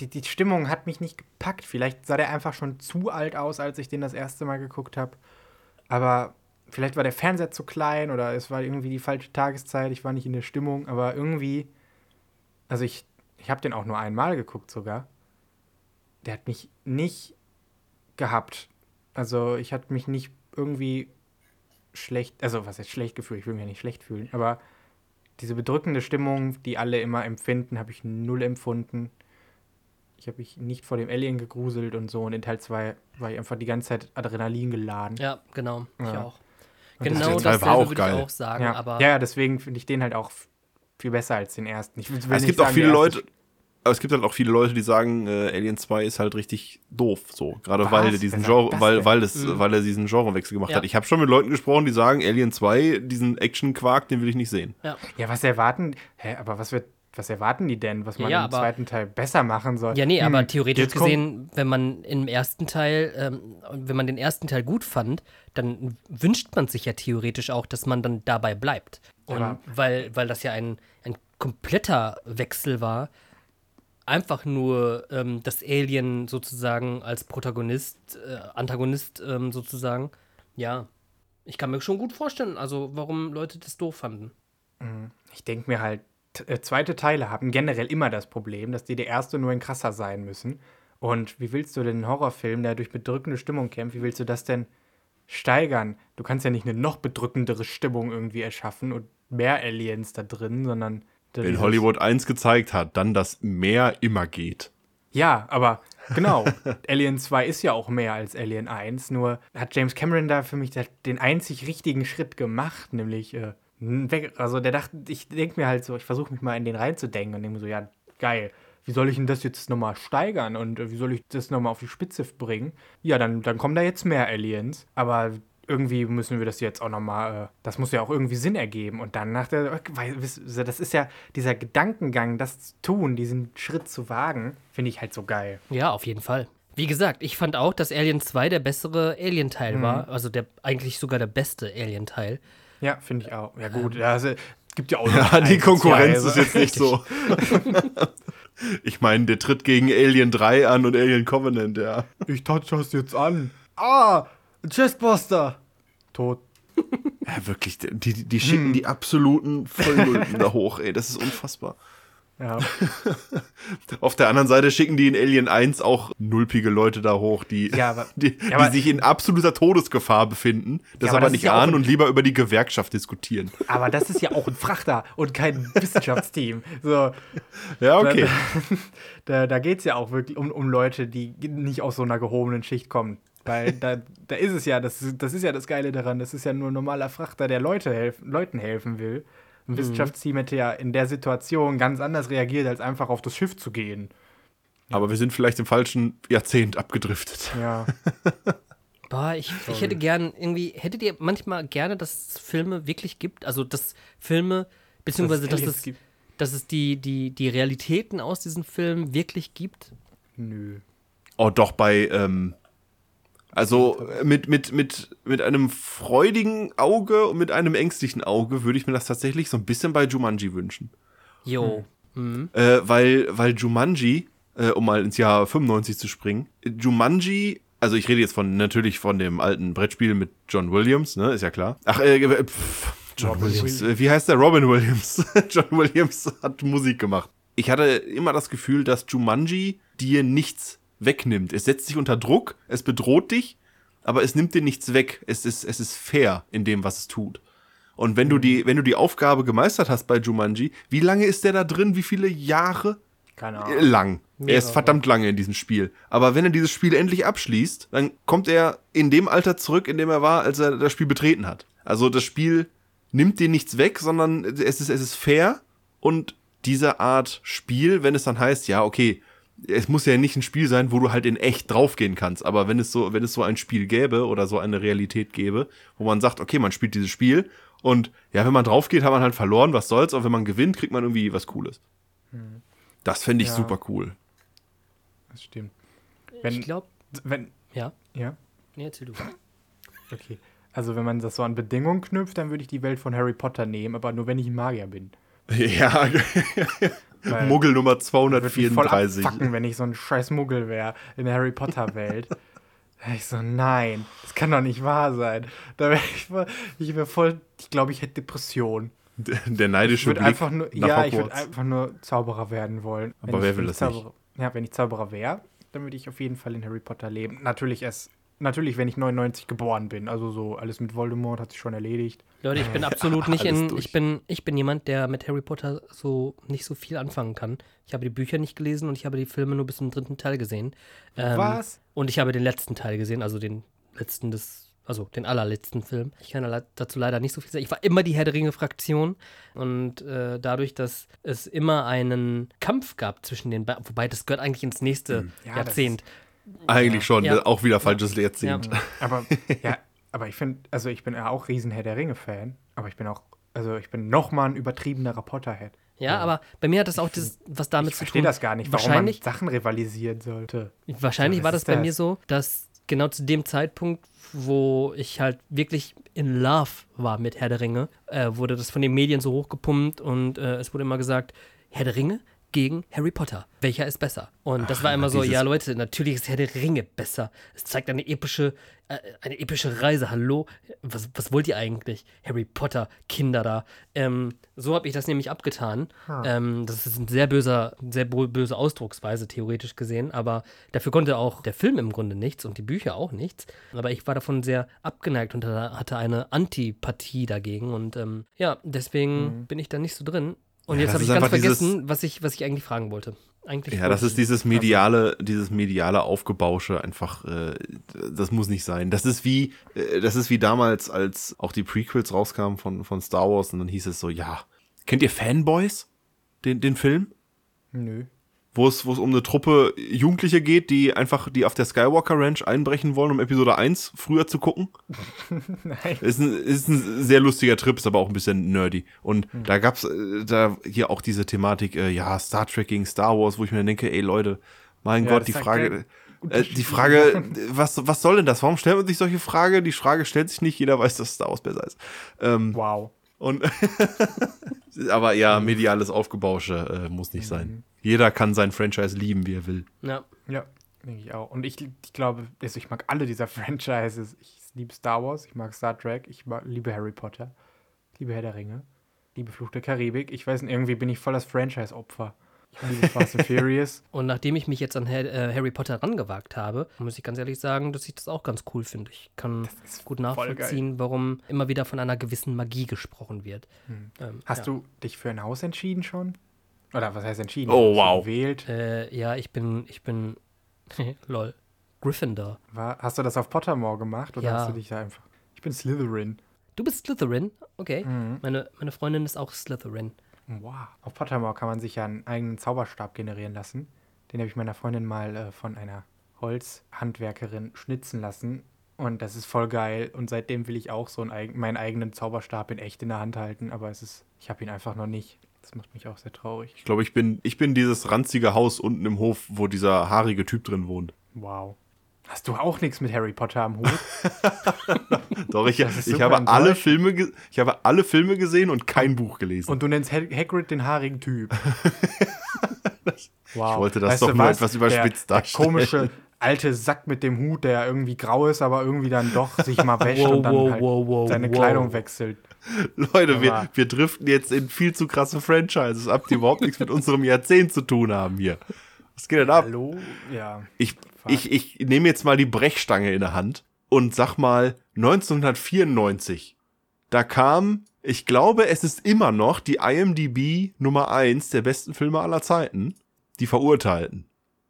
Die, die Stimmung hat mich nicht gepackt. Vielleicht sah der einfach schon zu alt aus, als ich den das erste Mal geguckt habe. Aber vielleicht war der Fernseher zu klein oder es war irgendwie die falsche Tageszeit. Ich war nicht in der Stimmung. Aber irgendwie. Also ich, ich habe den auch nur einmal geguckt sogar. Der hat mich nicht gehabt. Also ich hatte mich nicht irgendwie schlecht. Also was heißt schlecht gefühlt? Ich will mich ja nicht schlecht fühlen. Aber diese bedrückende Stimmung, die alle immer empfinden, habe ich null empfunden. Ich habe mich nicht vor dem Alien gegruselt und so. Und in Teil 2 war ich einfach die ganze Zeit Adrenalin geladen. ja, genau. Ich Ja. auch. Und Genau Teil dasselbe war auch würde geil. ich auch sagen, ja. aber ja, deswegen finde ich den halt auch viel besser als den ersten. Ich will, will es gibt auch viele Leute, aber es gibt halt auch viele Leute, die sagen, äh, Alien 2 ist halt richtig doof, so. Gerade Was? weil er diesen Genre, das weil, weil, es, Mhm. weil er diesen Genrewechsel gemacht Ja. hat. Ich habe schon mit Leuten gesprochen, die sagen, Alien 2, diesen Action-Quark, den will ich nicht sehen. Ja, was erwarten. Hä, aber was wird. Was erwarten die denn, was man Ja, im aber- zweiten Teil besser machen soll? Ja, nee, Hm, aber theoretisch gesehen, wenn man im ersten Teil, ähm, wenn man den ersten Teil gut fand, dann wünscht man sich ja theoretisch auch, dass man dann dabei bleibt. Und Aber- weil, weil das ja ein, ein kompletter Wechsel war, einfach nur ähm, das Alien sozusagen als Protagonist, äh, Antagonist ähm, sozusagen, ja, ich kann mir schon gut vorstellen, also warum Leute das doof fanden. Ich denke mir halt, äh, zweite Teile haben generell immer das Problem, dass die der erste nur ein krasser sein müssen. Und wie willst du denn einen Horrorfilm, der durch bedrückende Stimmung kämpft, wie willst du das denn steigern? Du kannst ja nicht eine noch bedrückendere Stimmung irgendwie erschaffen und mehr Aliens da drin, sondern. Wenn Hollywood 1 gezeigt hat, dann dass mehr immer geht. Ja, aber genau. Alien 2 ist ja auch mehr als Alien 1. Nur hat James Cameron da für mich den einzig richtigen Schritt gemacht, nämlich äh, weg. Also der dachte, ich denke mir halt so, ich versuche mich mal in den reinzudenken und denke mir so, ja, geil. Wie soll ich denn das jetzt nochmal steigern und äh, wie soll ich das nochmal auf die Spitze bringen? Ja, dann, dann kommen da jetzt mehr Aliens. Aber irgendwie müssen wir das jetzt auch nochmal, äh, das muss ja auch irgendwie Sinn ergeben. Und dann nach der, weil, wisst ihr, das ist ja dieser Gedankengang, das zu tun, diesen Schritt zu wagen, finde ich halt so geil. Ja, auf jeden Fall. Wie gesagt, ich fand auch, dass Alien 2 der bessere Alien-Teil Mhm. war. Also der eigentlich sogar der beste Alien-Teil. Ja, finde ich auch. Ja, gut, ja, also, es gibt ja auch noch Ja, die Konkurrenz ist jetzt nicht so. ich meine, der tritt gegen Alien 3 an und Alien Covenant, ja. Ich touch das jetzt an. Ah, Chestbuster. tot. Ja, wirklich, die, die, schicken die absoluten Vollmulden da hoch, ey, das ist unfassbar. Ja. Auf der anderen Seite schicken die in Alien 1 auch nulpige Leute da hoch, die, Ja, aber- die, ja, aber- die sich in absoluter Todesgefahr befinden, das Ja, aber aber das nicht ahnen und lieber über die Gewerkschaft diskutieren. Aber das ist ja auch ein Frachter und kein Wissenschaftsteam. So, Ja, okay. Da, da geht es ja auch wirklich um, um Leute, die nicht aus so einer gehobenen Schicht kommen. Weil da, da ist es ja, das, ist- das ist ja das Geile daran, das ist ja nur ein normaler Frachter, der Leute helf, Leuten helfen will. Ein Wissenschaftsteam hätte ja in der Situation ganz anders reagiert, als einfach auf das Schiff zu gehen. Aber wir sind vielleicht im falschen Jahrzehnt abgedriftet. Ja. Boah, ich, ich hätte gern irgendwie, hättet ihr manchmal gerne, dass es Filme wirklich gibt? Also, dass Filme, beziehungsweise dass, Aliens es, gibt. dass es die, die, die Realitäten aus diesen Filmen wirklich gibt? Nö. Oh, doch, bei, ähm, also mit, mit, mit, mit einem freudigen Auge und mit einem ängstlichen Auge würde ich mir das tatsächlich so ein bisschen bei Jumanji wünschen. Jo. Mhm. Äh, weil, weil Jumanji, äh, um mal ins Jahr 95 zu springen, Jumanji, also ich rede jetzt von natürlich von dem alten Brettspiel mit John Williams, ne, ist ja klar. Ach, äh, äh, pff, John Robin Williams. Äh, Wie heißt der? Robin Williams. John Williams hat Musik gemacht. Ich hatte immer das Gefühl, dass Jumanji dir nichts wegnimmt. Es setzt dich unter Druck, es bedroht dich, aber es nimmt dir nichts weg. Es ist, es ist fair in dem, was es tut. Und wenn du die, wenn du die Aufgabe gemeistert hast bei Jumanji, wie lange ist der da drin? Wie viele Jahre? Keine Äh, Ahnung. Lang. Er ist verdammt lange in diesem Spiel. Aber wenn er dieses Spiel endlich abschließt, dann kommt er in dem Alter zurück, in dem er war, als er das Spiel betreten hat. Also das Spiel nimmt dir nichts weg, sondern es ist, es ist fair und diese Art Spiel, wenn es dann heißt, ja, okay, es muss ja nicht ein Spiel sein, wo du halt in echt draufgehen kannst, aber wenn es so, wenn es so ein Spiel gäbe oder so eine Realität gäbe, wo man sagt, okay, man spielt dieses Spiel und ja, wenn man draufgeht, hat man halt verloren, was soll's, und wenn man gewinnt, kriegt man irgendwie was Cooles. Das fände ich Ja. super cool. Das stimmt. Wenn, Ich glaube, wenn, ja. ja, Nee, erzähl du. okay. Also wenn man das so an Bedingungen knüpft, dann würde ich die Welt von Harry Potter nehmen, aber nur wenn ich ein Magier bin. Ja, Muggel Nummer Würde mich voll 234. abfacken, wenn ich so ein scheiß Muggel wäre in der Harry Potter Welt. Ich so, nein, das kann doch nicht wahr sein. Da wäre ich, voll- ich wäre voll, ich glaube, ich hätte Depression. Der der Ich neidische würde Blick einfach nur, nach ja, ich würde Hogwarts. einfach nur Zauberer werden wollen. Aber Wenn wer ich, will ich das nicht? Zauberer, Ja, wenn ich Zauberer wäre, dann würde ich auf jeden Fall in Harry Potter leben. Natürlich erst, natürlich, wenn ich 99 geboren bin. Also so alles mit Voldemort hat sich schon erledigt. Leute, ich bin absolut nicht in. durch. Ich bin, ich bin jemand, der mit Harry Potter so nicht so viel anfangen kann. Ich habe die Bücher nicht gelesen und ich habe die Filme nur bis zum dritten Teil gesehen. Ähm, Was? Und ich habe den letzten Teil gesehen, also den letzten des, also den allerletzten Film. Ich kann dazu leider nicht so viel sagen. Ich war immer die Herr der Ringe-Fraktion und äh, dadurch, dass es immer einen Kampf gab zwischen den beiden, wobei das gehört eigentlich ins nächste Hm. Ja, das Jahrzehnt. Eigentlich schon, Ja. ne? auch wieder falsches Jahrzehnt. Aber ja, aber ich finde, also ich bin ja auch riesen Herr der Ringe-Fan, aber ich bin auch, also ich bin noch mal ein übertriebenerer Potterhead. Ja, aber bei mir hat das auch das, was damit Ich zu verstehe tun. das gar nicht, warum man Wahrscheinlich, Sachen rivalisieren sollte. wahrscheinlich Ja, war das ist bei mir das? so, dass genau zu dem Zeitpunkt, wo ich halt wirklich in Love war mit Herr der Ringe, äh, wurde das von den Medien so hochgepumpt und äh, es wurde immer gesagt, Herr der Ringe gegen Harry Potter. Welcher ist besser? Und das war immer so, ja Leute, natürlich ist Herr der Ringe besser. Es zeigt eine epische, äh, eine epische Reise. Hallo, was, was wollt ihr eigentlich? Harry Potter, Kinder da. Ähm, so habe ich das nämlich abgetan. Ähm, das ist ein sehr böser, sehr böse Ausdrucksweise, theoretisch gesehen. Aber dafür konnte auch der Film im Grunde nichts und die Bücher auch nichts. Aber ich war davon sehr abgeneigt und hatte eine Antipathie dagegen. Und ähm, ja, deswegen bin ich da nicht so drin. Und Ja, jetzt habe ich ganz dieses- vergessen, was ich, was ich eigentlich fragen wollte. Eigentlich Ja, das ist dieses mediale, dieses mediale Aufgebausche einfach, äh, das muss nicht sein. Das ist wie, äh, das ist wie damals, als auch die Prequels rauskamen von, von Star Wars und dann hieß es so, ja, kennt ihr Fanboys? Den, den Film? Nö. Wo es, wo es um eine Truppe Jugendliche geht, die einfach, die auf der Skywalker Ranch einbrechen wollen, um Episode 1 früher zu gucken. Nein. Ist ein, ist ein sehr lustiger Trip, ist aber auch ein bisschen nerdy. Und Hm. da gab's äh, da hier auch diese Thematik, äh, ja, Star Trek gegen Star Wars, wo ich mir denke, ey Leute, mein Ja, Gott, die Frage, äh, die Frage, was, was soll denn das? Warum stellt man sich solche Frage? Die Frage stellt sich nicht, jeder weiß, dass Star Wars besser ist. Ähm, Wow. Und aber ja, mediales Aufgebausche äh, muss nicht Mhm. sein. Jeder kann sein Franchise lieben, wie er will. Ja. Ja, denke ich auch. Und ich, ich glaube, also ich mag alle dieser Franchises. Ich liebe Star Wars, ich mag Star Trek, ich mag, liebe Harry Potter, ich liebe Herr der Ringe, liebe Fluch der Karibik. Ich weiß nicht, irgendwie bin ich voll das Franchise-Opfer. Ich liebe Fast and Furious. Und nachdem ich mich jetzt an äh, Harry Potter rangewagt habe, muss ich ganz ehrlich sagen, dass ich das auch ganz cool finde. Ich kann gut nachvollziehen, warum immer wieder von einer gewissen Magie gesprochen wird. Hm. Ähm, Hast ja. du dich für ein Haus entschieden schon? Oder was heißt entschieden? Oh, wow. Gewählt? Äh, ja, ich bin, ich bin, lol, Gryffindor. War, hast du das auf Pottermore gemacht oder ja. hast du dich da einfach. Ich bin Slytherin. Du bist Slytherin? Okay. Mhm. Meine, meine Freundin ist auch Slytherin. Wow. Auf Pottermore kann man sich ja einen eigenen Zauberstab generieren lassen. Den habe ich meiner Freundin mal äh, von einer Holzhandwerkerin schnitzen lassen. Und das ist voll geil. Und seitdem will ich auch so einen, meinen eigenen Zauberstab in echt in der Hand halten. Aber es ist, ich habe ihn einfach noch nicht. Das macht mich auch sehr traurig. Ich glaube, ich bin, ich bin dieses ranzige Haus unten im Hof, wo dieser haarige Typ drin wohnt. Wow. Hast du auch nichts mit Harry Potter am Hut? Doch, ich, ich habe alle Filme, ich habe alle Filme gesehen und kein Buch gelesen. Und du nennst Hagrid den haarigen Typ. wow. Ich wollte das weißt doch nur was? etwas überspitzt der, darstellen. Der komische alte Sack mit dem Hut, der irgendwie grau ist, aber irgendwie dann doch sich mal wäscht wow, und dann wow, halt wow, seine Kleidung wechselt. Leute, wir, wir driften jetzt in viel zu krasse Franchises ab, die überhaupt nichts mit unserem Jahrzehnt zu tun haben hier. Was geht denn ab? Hallo? Ja. Ich, ich, ich nehme jetzt mal die Brechstange in der Hand und sag mal 1994. Da kam, ich glaube, es ist immer noch die IMDb Nummer 1 der besten Filme aller Zeiten. Die Verurteilten.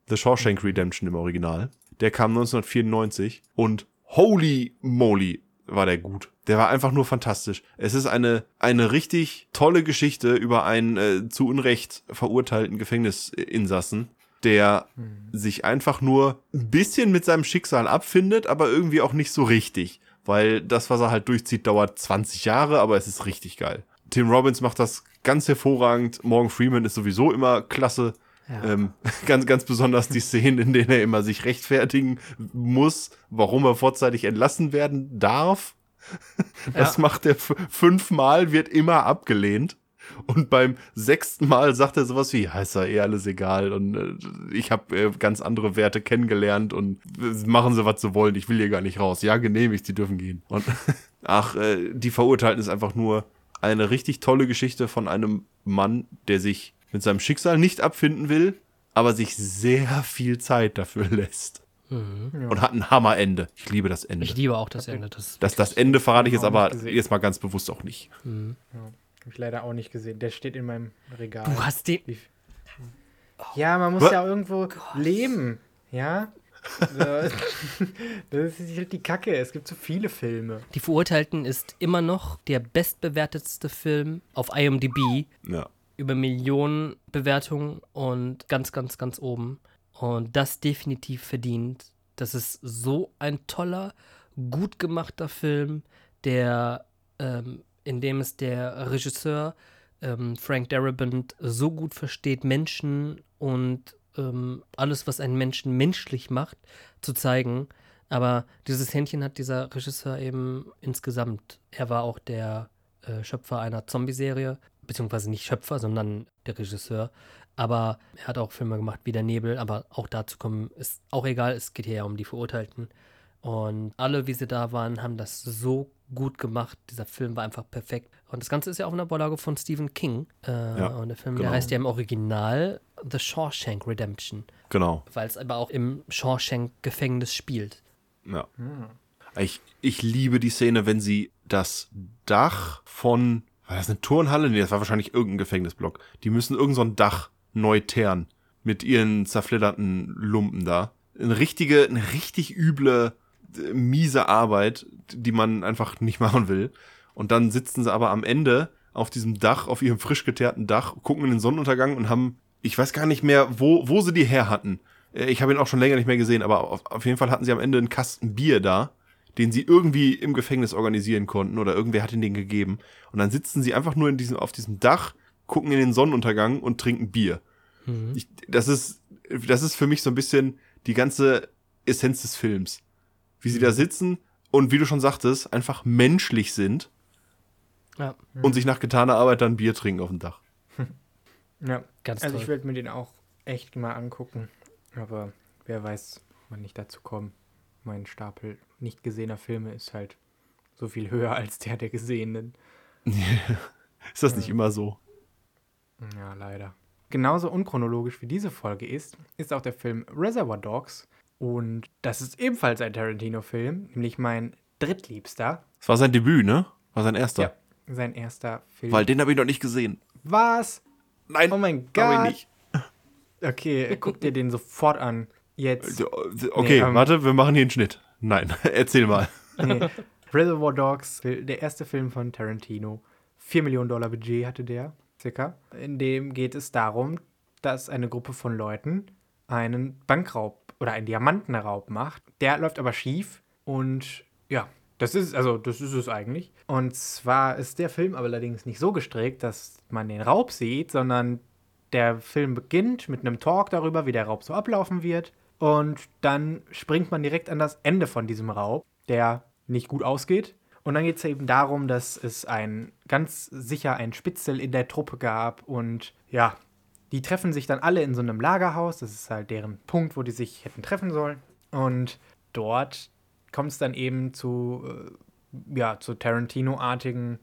The Shawshank Redemption im Original. Der kam 1994 und holy moly war der gut. Der war einfach nur fantastisch. Es ist eine, eine richtig tolle Geschichte über einen äh, zu Unrecht verurteilten Gefängnisinsassen, der mhm. sich einfach nur ein bisschen mit seinem Schicksal abfindet, aber irgendwie auch nicht so richtig. Weil das, was er halt durchzieht, dauert 20 Jahre, aber es ist richtig geil. Tim Robbins macht das ganz hervorragend. Morgan Freeman ist sowieso immer klasse. Ja. Ähm, ganz, ganz besonders die Szenen, in denen er immer sich rechtfertigen muss, warum er vorzeitig entlassen werden darf. Das ja. macht er fünfmal, wird immer abgelehnt. Und beim sechsten Mal sagt er sowas wie, ja, ist ja eh alles egal und äh, ich habe äh, ganz andere Werte kennengelernt und äh, machen sie, was sie wollen, ich will hier gar nicht raus. Ja, genehmigt, sie dürfen gehen. Und ach, äh, die Verurteilten ist einfach nur eine richtig tolle Geschichte von einem Mann, der sich mit seinem Schicksal nicht abfinden will, aber sich sehr viel Zeit dafür lässt. Mhm. Und hat ein Hammerende. Ich liebe das Ende. Ich liebe auch das Ende. Das, das, das Ende verrate ich jetzt aber jetzt mal ganz bewusst auch nicht. Mhm. Ja. Habe ich leider auch nicht gesehen. Der steht in meinem Regal. Du hast den. Ja, man muss Was? ja irgendwo Gott. leben. Ja? das ist halt die Kacke. Es gibt so viele Filme. Die Verurteilten ist immer noch der bestbewertetste Film auf IMDb. Ja. Über Millionen Bewertungen und ganz, ganz, ganz oben. Und das definitiv verdient. Das ist so ein toller, gut gemachter Film, der ähm, in dem es der Regisseur ähm, Frank Darabont so gut versteht, Menschen und ähm, alles, was einen Menschen menschlich macht, zu zeigen. Aber dieses Händchen hat dieser Regisseur eben insgesamt. Er war auch der äh, Schöpfer einer Zombie-Serie, beziehungsweise nicht Schöpfer, sondern der Regisseur. Aber er hat auch Filme gemacht wie Der Nebel, aber auch dazu kommen ist auch egal, es geht hier ja um die Verurteilten. Und alle, wie sie da waren, haben das so gut gemacht. Dieser Film war einfach perfekt. Und das Ganze ist ja auch eine Vorlage von Stephen King. Äh, ja, und der Film, genau. der heißt ja im Original The Shawshank Redemption. Genau. Weil es aber auch im Shawshank-Gefängnis spielt. Ja. Hm. Ich, ich liebe die Szene, wenn sie das Dach von, war das eine Turnhalle? Nee, das war wahrscheinlich irgendein Gefängnisblock. Die müssen irgendein so Dach neu teeren. Mit ihren zerfledderten Lumpen da. Eine richtige, eine richtig üble miese Arbeit, die man einfach nicht machen will. Und dann sitzen sie aber am Ende auf diesem Dach, auf ihrem frisch geteerten Dach, gucken in den Sonnenuntergang und haben, ich weiß gar nicht mehr, wo, wo sie die her hatten. Äh, ich habe ihn auch schon länger nicht mehr gesehen, aber auf, auf jeden Fall hatten sie am Ende einen Kasten Bier da, den sie irgendwie im Gefängnis organisieren konnten oder irgendwer hat ihnen den gegeben. Und dann sitzen sie einfach nur in diesem, auf diesem Dach, gucken in den Sonnenuntergang und trinken Bier. Mhm. Ich, das ist, das ist für mich so ein bisschen die ganze Essenz des Films wie sie da sitzen und wie du schon sagtest, einfach menschlich sind. Ja. Und sich nach getaner Arbeit dann Bier trinken auf dem Dach. Ja, ganz Also toll. ich werde mir den auch echt mal angucken. Aber wer weiß, wann ich dazu komme. mein Stapel nicht gesehener Filme ist halt so viel höher als der der gesehenen. Ist das nicht immer so? Ja, leider. Genauso unchronologisch wie diese Folge ist, ist auch der Film Reservoir Dogs. Und das ist ebenfalls ein Tarantino-Film, nämlich mein drittliebster. Das war sein Debüt, ne? War sein erster. Ja, sein erster Film. Weil den habe ich noch nicht gesehen. Was? Nein, Oh mein Gott. ich nicht. Okay, guck dir den sofort an. Jetzt. Okay, Nee, ähm, warte, wir machen hier einen Schnitt. Nein, erzähl mal. Nee. Reservoir Dogs, der erste Film von Tarantino. 4 Millionen Dollar Budget hatte der, circa. In dem geht es darum, dass eine Gruppe von Leuten einen Bankraub oder einen Diamantenraub macht. Der läuft aber schief und ja, das ist, also das ist es eigentlich. Und zwar ist der Film aber allerdings nicht so gestrickt, dass man den Raub sieht, sondern der Film beginnt mit einem Talk darüber, wie der Raub so ablaufen wird. Und dann springt man direkt an das Ende von diesem Raub, der nicht gut ausgeht. Und dann geht es eben darum, dass es ein ganz sicher ein Spitzel in der Truppe gab. Und ja, die treffen sich dann alle in so einem Lagerhaus. Das ist halt deren Punkt, wo die sich hätten treffen sollen. Und dort kommt es dann eben zu, äh, ja, zu Tarantino-artigen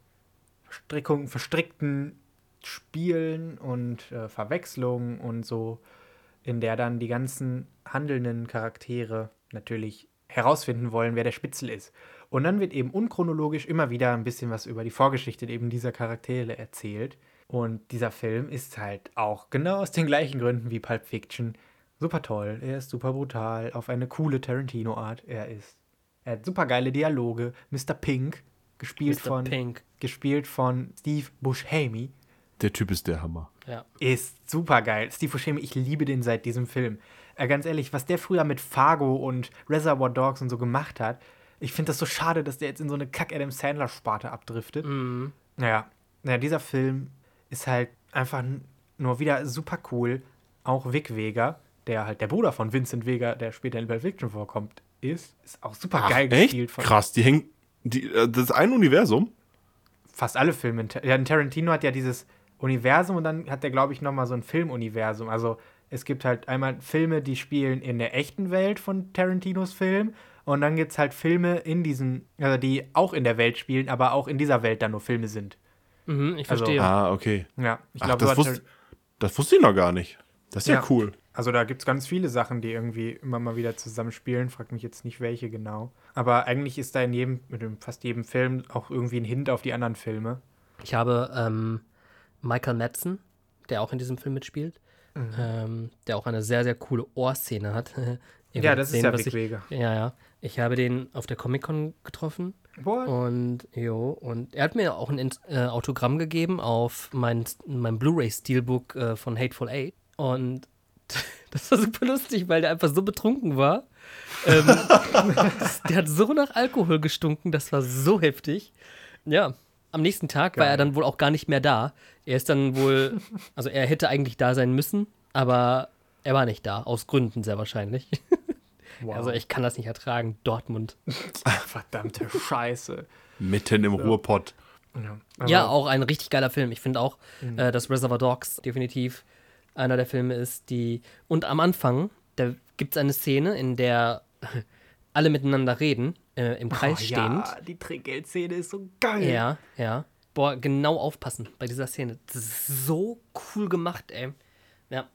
Strickungen, verstrickten Spielen und äh, Verwechslungen und so, in der dann die ganzen handelnden Charaktere natürlich herausfinden wollen, wer der Spitzel ist. Und dann wird eben unchronologisch immer wieder ein bisschen was über die Vorgeschichte eben dieser Charaktere erzählt. Und dieser Film ist halt auch genau aus den gleichen Gründen wie Pulp Fiction super toll. Er ist super brutal, auf eine coole Tarantino-Art. Er ist. Er hat super geile Dialoge. Mr. Pink, gespielt Mr. von Pink. gespielt von Steve Buscemi, Der Typ ist der Hammer. Ja. ist super geil. Steve Buscemi, ich liebe den seit diesem Film. Äh, ganz ehrlich, was der früher mit Fargo und Reservoir Dogs und so gemacht hat, ich finde das so schade, dass der jetzt in so eine Kack-Adam Sandler-Sparte abdriftet. Mhm. Naja, naja, dieser Film ist halt einfach nur wieder super cool. Auch Vic Vega, der halt der Bruder von Vincent Vega, der später in Pulp Fiction vorkommt, ist, ist auch super geil echt? gespielt von Krass, die hängen. Die, äh, das ist ein Universum. fast alle Filme. Ja, in Tarantino hat ja dieses Universum und dann hat er, glaube ich, nochmal so ein Filmuniversum. Also es gibt halt einmal Filme, die spielen in der echten Welt von Tarantinos Film. Und dann gibt es halt Filme in diesen, also die auch in der Welt spielen, aber auch in dieser Welt dann nur Filme sind. Mhm, ich Also- verstehe. Ah, okay. Ja, ich Ach, glaube, das, wusste, Tar- das wusste ich noch gar nicht. Das ist ja, Ja. cool. Also da gibt es ganz viele Sachen, die irgendwie immer mal wieder zusammenspielen. Frag mich jetzt nicht, welche genau. Aber eigentlich ist da in jedem, mit fast jedem Film auch irgendwie ein Hint auf die anderen Filme. Ich habe ähm, Michael Madsen, der auch in diesem Film mitspielt, Mhm. ähm, der auch eine sehr, sehr coole Ohrszene hat. Ja, das ist sehen, ja was Vic ich, Vega. Ja, ja. Ich habe den auf der Comic-Con getroffen What? und jo, und er hat mir auch ein äh, Autogramm gegeben auf mein, mein Blu-ray-Steelbook äh, von Hateful Eight. Und das war super lustig, weil der einfach so betrunken war. Ähm, der hat so nach Alkohol gestunken, das war so heftig. Ja, am nächsten Tag war er Geil. dann wohl auch gar nicht mehr da. Er ist dann wohl, also er hätte eigentlich da sein müssen, aber er war nicht da, aus Gründen sehr wahrscheinlich. Wow. Also ich kann das nicht ertragen, Dortmund. Verdammte Scheiße. Mitten im Ruhrpott. Ja, also, Ja, auch ein richtig geiler Film. Ich finde auch, Mhm. äh, dass Reservoir Dogs definitiv einer der Filme ist, die. Und am Anfang, da gibt es eine Szene, in der alle miteinander reden, äh, im Kreis oh, stehend. Ja, die Trinkgeldszene ist so geil. Ja, ja. Boah, genau aufpassen bei dieser Szene. Das ist so cool gemacht, ey. Ja.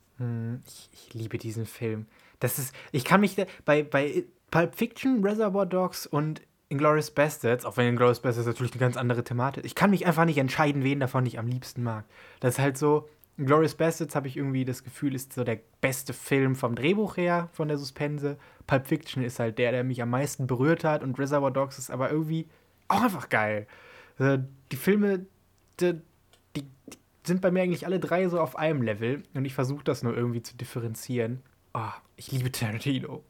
Ich, ich liebe diesen Film. Das ist, ich kann mich bei, bei Pulp Fiction, Reservoir Dogs und Inglourious Bastards, auch wenn Inglourious Bastards natürlich eine ganz andere Thematik ich kann mich einfach nicht entscheiden, wen davon ich am liebsten mag. Das ist halt so, Inglourious Bastards habe ich irgendwie das Gefühl, ist so der beste Film vom Drehbuch her, von der Suspense. Pulp Fiction ist halt der, der mich am meisten berührt hat und Reservoir Dogs ist aber irgendwie auch einfach geil. Äh, Die Filme, die, die sind bei mir eigentlich alle drei so auf einem Level und ich versuche das nur irgendwie zu differenzieren. Ah, ich liebe Tarantino.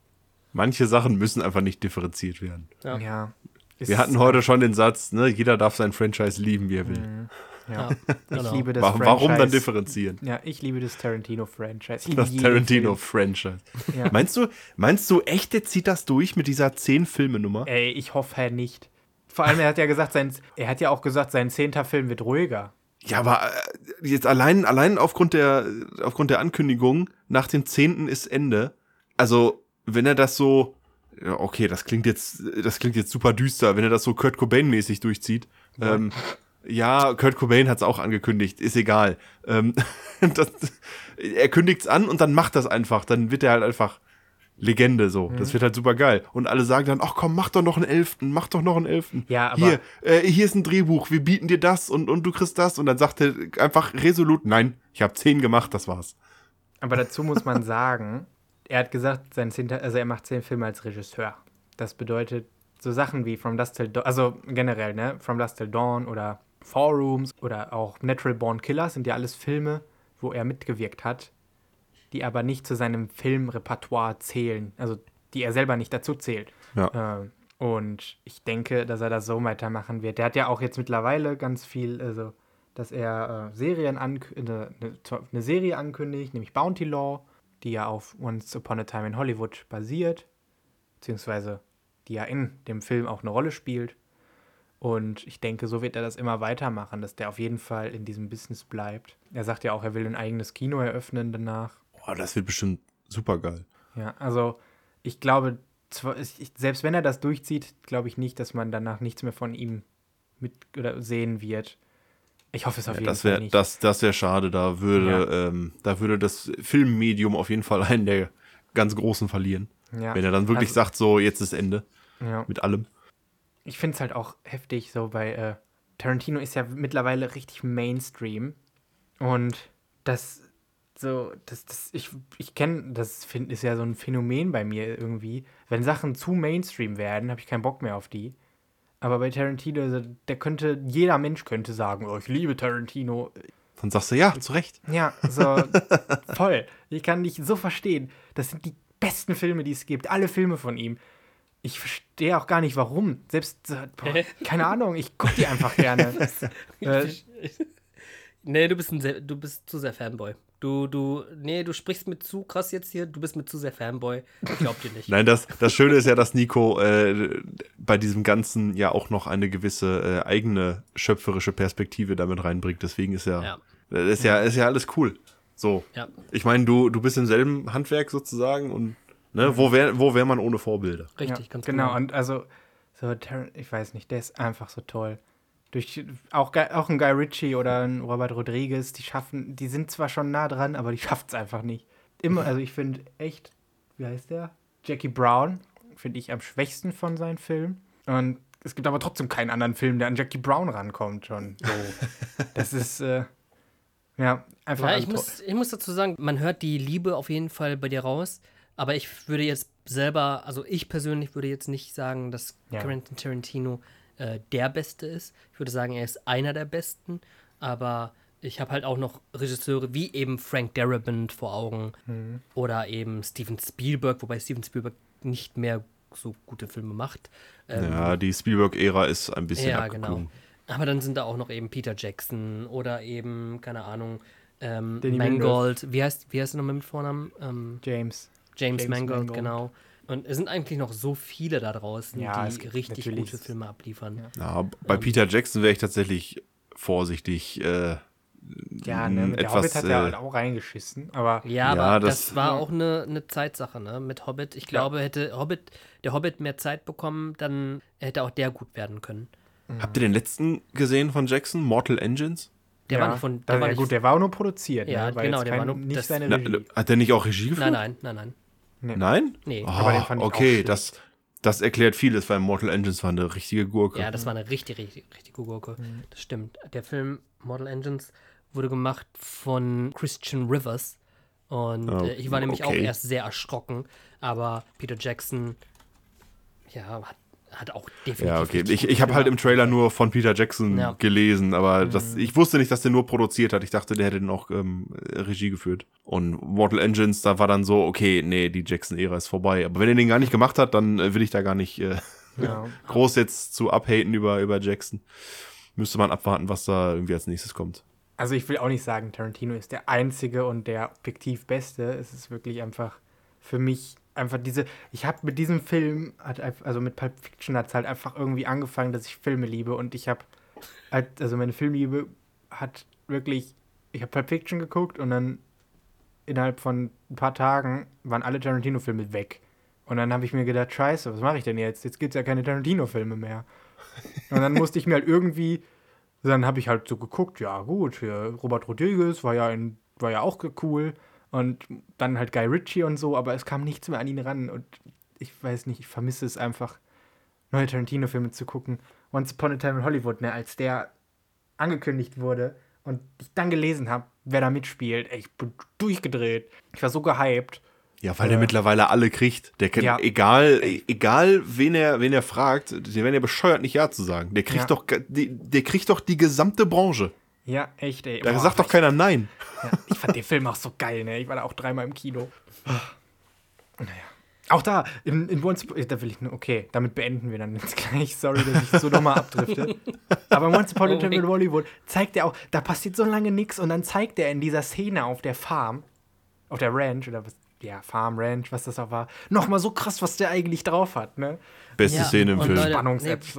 Manche Sachen müssen einfach nicht differenziert werden. Ja. Ja. Wir hatten heute schon den Satz, ne, jeder darf sein Franchise lieben, wie er will. Mhm. Ja. Ich genau. liebe das Warum, warum dann Franchise. differenzieren? Ja, ich liebe das Tarantino-Franchise. Ich liebe Das Tarantino-Franchise. Ja. Meinst du, meinst du echt, der zieht das durch mit dieser 10-Filme-Nummer? Film. Ey, ich hoffe halt nicht. Vor allem, er hat ja gesagt, sein, er hat ja auch gesagt, sein zehnter Film wird ruhiger. Ja, aber äh, jetzt allein, allein aufgrund der, aufgrund der Ankündigung, nach dem 10. ist Ende. Also, wenn er das so, okay, das klingt jetzt, das klingt jetzt super düster, wenn er das so Kurt Cobain-mäßig durchzieht. Ähm, ja, Kurt Cobain hat es auch angekündigt, ist egal. Ähm, das, er kündigt's an und dann macht das einfach. Dann wird er halt einfach Legende so. Das wird halt super geil. Und alle sagen dann, ach komm, mach doch noch einen Elften, mach doch noch einen Elften. Ja, aber- hier, äh, hier ist ein Drehbuch, wir bieten dir das und, und du kriegst das. Und dann sagt er einfach resolut, nein, ich habe zehn gemacht, das war's. Aber dazu muss man sagen, er hat gesagt, sein zehnter, also er macht zehn Filme als Regisseur. Das bedeutet so Sachen wie From Dust Till Dawn, also generell, ne? From Dust Till Dawn oder Four Rooms oder auch Natural Born Killers sind ja alles Filme, wo er mitgewirkt hat, die aber nicht zu seinem Filmrepertoire zählen, also die er selber nicht dazu zählt. Ja. Ähm, und ich denke, dass er das so weitermachen wird. Der hat ja auch jetzt mittlerweile ganz viel, also, dass er äh, Serien eine, eine, eine Serie ankündigt, nämlich Bounty Law, die ja auf Once Upon a Time in Hollywood basiert, beziehungsweise die ja in dem Film auch eine Rolle spielt. Und ich denke, so wird er das immer weitermachen, dass der auf jeden Fall in diesem Business bleibt. Er sagt ja auch, er will ein eigenes Kino eröffnen danach. Boah, das wird bestimmt super geil. Ja, also ich glaube, selbst wenn er das durchzieht, glaube ich nicht, dass man danach nichts mehr von ihm mit oder sehen wird. Ich hoffe es auf Ja, jeden das Fall wäre nicht. das, das wär schade. Da würde, ähm, da würde das Filmmedium auf jeden Fall einen der ganz Großen verlieren. ja. Wenn er dann wirklich Also- sagt, so, jetzt ist Ende ja. mit allem. Ich finde es halt auch heftig, so bei äh, Tarantino ist ja mittlerweile richtig Mainstream. Und das so, das, das, ich, ich kenne, das find, ist ja so ein Phänomen bei mir irgendwie. Wenn Sachen zu Mainstream werden, habe ich keinen Bock mehr auf die. Aber bei Tarantino, also, der könnte, jeder Mensch könnte sagen, oh, ich liebe Tarantino. Dann sagst du, ja, zu Recht. Ja, so voll. Ich kann dich so verstehen. Das sind die besten Filme, die es gibt. Alle Filme von ihm. Ich verstehe auch gar nicht, warum. Selbst, boah, keine Ahnung, ich gucke die einfach gerne. äh, Nee, du bist, ein sehr, du bist zu sehr Fanboy. Du, du, nee, du sprichst mit zu krass jetzt hier, du bist mit zu sehr Fanboy. Ich glaub dir nicht. Nein, das, das Schöne ist ja, dass Nico äh, bei diesem Ganzen ja auch noch eine gewisse äh, eigene schöpferische Perspektive damit reinbringt. Deswegen ist ja, Ja. ist ja, ist ja alles cool. So. Ja. Ich meine, du, du bist im selben Handwerk sozusagen und ne, wo wäre wo wär man ohne Vorbilder? Richtig, ja, ganz genau. Und also, so, ich weiß nicht, der ist einfach so toll. Durch, auch, auch ein Guy Ritchie oder ein Robert Rodriguez, die schaffen, die sind zwar schon nah dran, aber die schaffen es einfach nicht. Immer, also ich finde echt, wie heißt der? Jackie Brown, finde ich am schwächsten von seinen Filmen. Und es gibt aber trotzdem keinen anderen Film, der an Jackie Brown rankommt schon. So. das ist, äh, ja, einfach Ja, ich muss, ich muss dazu sagen, man hört die Liebe auf jeden Fall bei dir raus. Aber ich würde jetzt selber, also ich persönlich würde jetzt nicht sagen, dass Ja. Quentin Tarantino äh, der Beste ist. Ich würde sagen, er ist einer der Besten. Aber ich habe halt auch noch Regisseure wie eben Frank Darabont vor Augen Mhm. oder eben Steven Spielberg, wobei Steven Spielberg nicht mehr so gute Filme macht. Ähm, Ja, die Spielberg-Ära ist ein bisschen ja, abgeklungen. genau. Aber dann sind da auch noch eben Peter Jackson oder eben, keine Ahnung, ähm, Danny Mangold. Wie heißt, wie heißt er nochmal mit Vornamen? Ähm, James. James, James Mangold, Mangold. genau. Und es sind eigentlich noch so viele da draußen, Ja, die es gibt richtig natürlich- gute Filme abliefern. Ja, bei Peter Jackson wäre ich tatsächlich vorsichtig. Äh, Ja, ne, mit der etwas, Hobbit hat er äh, halt auch reingeschissen, aber Ja, Ja, aber das- das, war auch eine, eine Zeitsache, ne? Mit Hobbit. Ich glaube, hätte Hobbit, der Hobbit mehr Zeit bekommen, dann hätte auch der gut werden können. Habt ihr den letzten gesehen von Jackson? Mortal Engines? Der ja, war nicht von. da, Der war ja, gut, der war auch nur produziert. Ja, ne? genau, jetzt der kein, war nur- nicht das- seine Na, Regie. hat der nicht auch Regie geführt? nein, nein, nein, nein. Nein? Nee. Aber den fand ich auch okay, das, das erklärt vieles, weil Mortal Engines war eine richtige Gurke. Ja, das war eine richtig, richtig, richtig gute Gurke. Mhm. Das stimmt. Der Film Model Engines wurde gemacht von Christian Rivers. Und Oh, äh, ich war nämlich auch okay. erst sehr erschrocken. Aber Peter Jackson, ja, hat, hat auch definitiv. Ja, okay. Ich, ich habe halt im Trailer nur von Peter Jackson Ja. gelesen, aber Mhm. das, ich wusste nicht, dass der nur produziert hat. Ich dachte, der hätte dann auch ähm, Regie geführt. Und Mortal Engines, da war dann so, okay, nee, die Jackson-Ära ist vorbei. Aber wenn er den gar nicht gemacht hat, dann äh, will ich da gar nicht äh, Ja. groß jetzt zu abhaten über, über Jackson. Müsste man abwarten, was da irgendwie als nächstes kommt. Also ich will auch nicht sagen, Tarantino ist der einzige und der objektiv beste. Es ist wirklich einfach für mich einfach diese. Ich habe mit diesem Film, also mit Pulp Fiction hat es halt einfach irgendwie angefangen, dass ich Filme liebe und ich habe halt, also meine Filmliebe hat wirklich. Ich habe Pulp Fiction geguckt und dann innerhalb von ein paar Tagen waren alle Tarantino-Filme weg. Und dann habe ich mir gedacht, scheiße, was mache ich denn jetzt? Jetzt gibt es ja keine Tarantino-Filme mehr. Und dann musste ich mir halt irgendwie, dann habe ich halt so geguckt, ja gut, Robert Rodriguez war ja, in, war ja auch cool. Und dann halt Guy Ritchie und so, aber es kam nichts mehr an ihn ran. Und ich weiß nicht, ich vermisse es einfach, neue Tarantino-Filme zu gucken. Once Upon a Time in Hollywood, ne, als der angekündigt wurde und ich dann gelesen habe, wer da mitspielt, ich bin durchgedreht. Ich war so gehypt. Ja, weil Äh, der mittlerweile alle kriegt. Der kennt, ja. egal, egal wen er, wen er fragt, die werden ja bescheuert, nicht Ja zu sagen. Der kriegt Ja. doch, die, der kriegt doch die gesamte Branche. Ja, echt, ey. Da Boah, sagt doch ich, keiner Nein. ja, ich fand den Film auch so geil, ne? Ich war da auch dreimal im Kino. Naja. Auch da, in, in Once Upon da will ich nur, okay, damit beenden wir dann jetzt gleich. Sorry, dass ich so nochmal abdrifte. Aber in Once Upon a Time in Hollywood zeigt er auch, da passiert so lange nichts und dann zeigt er in dieser Szene auf der Farm, auf der Ranch oder was, ja, Farm, Ranch, was das auch war, nochmal so krass, was der eigentlich drauf hat, ne? Beste Ja, Szene im Film. Leute- Spannungs-Apps.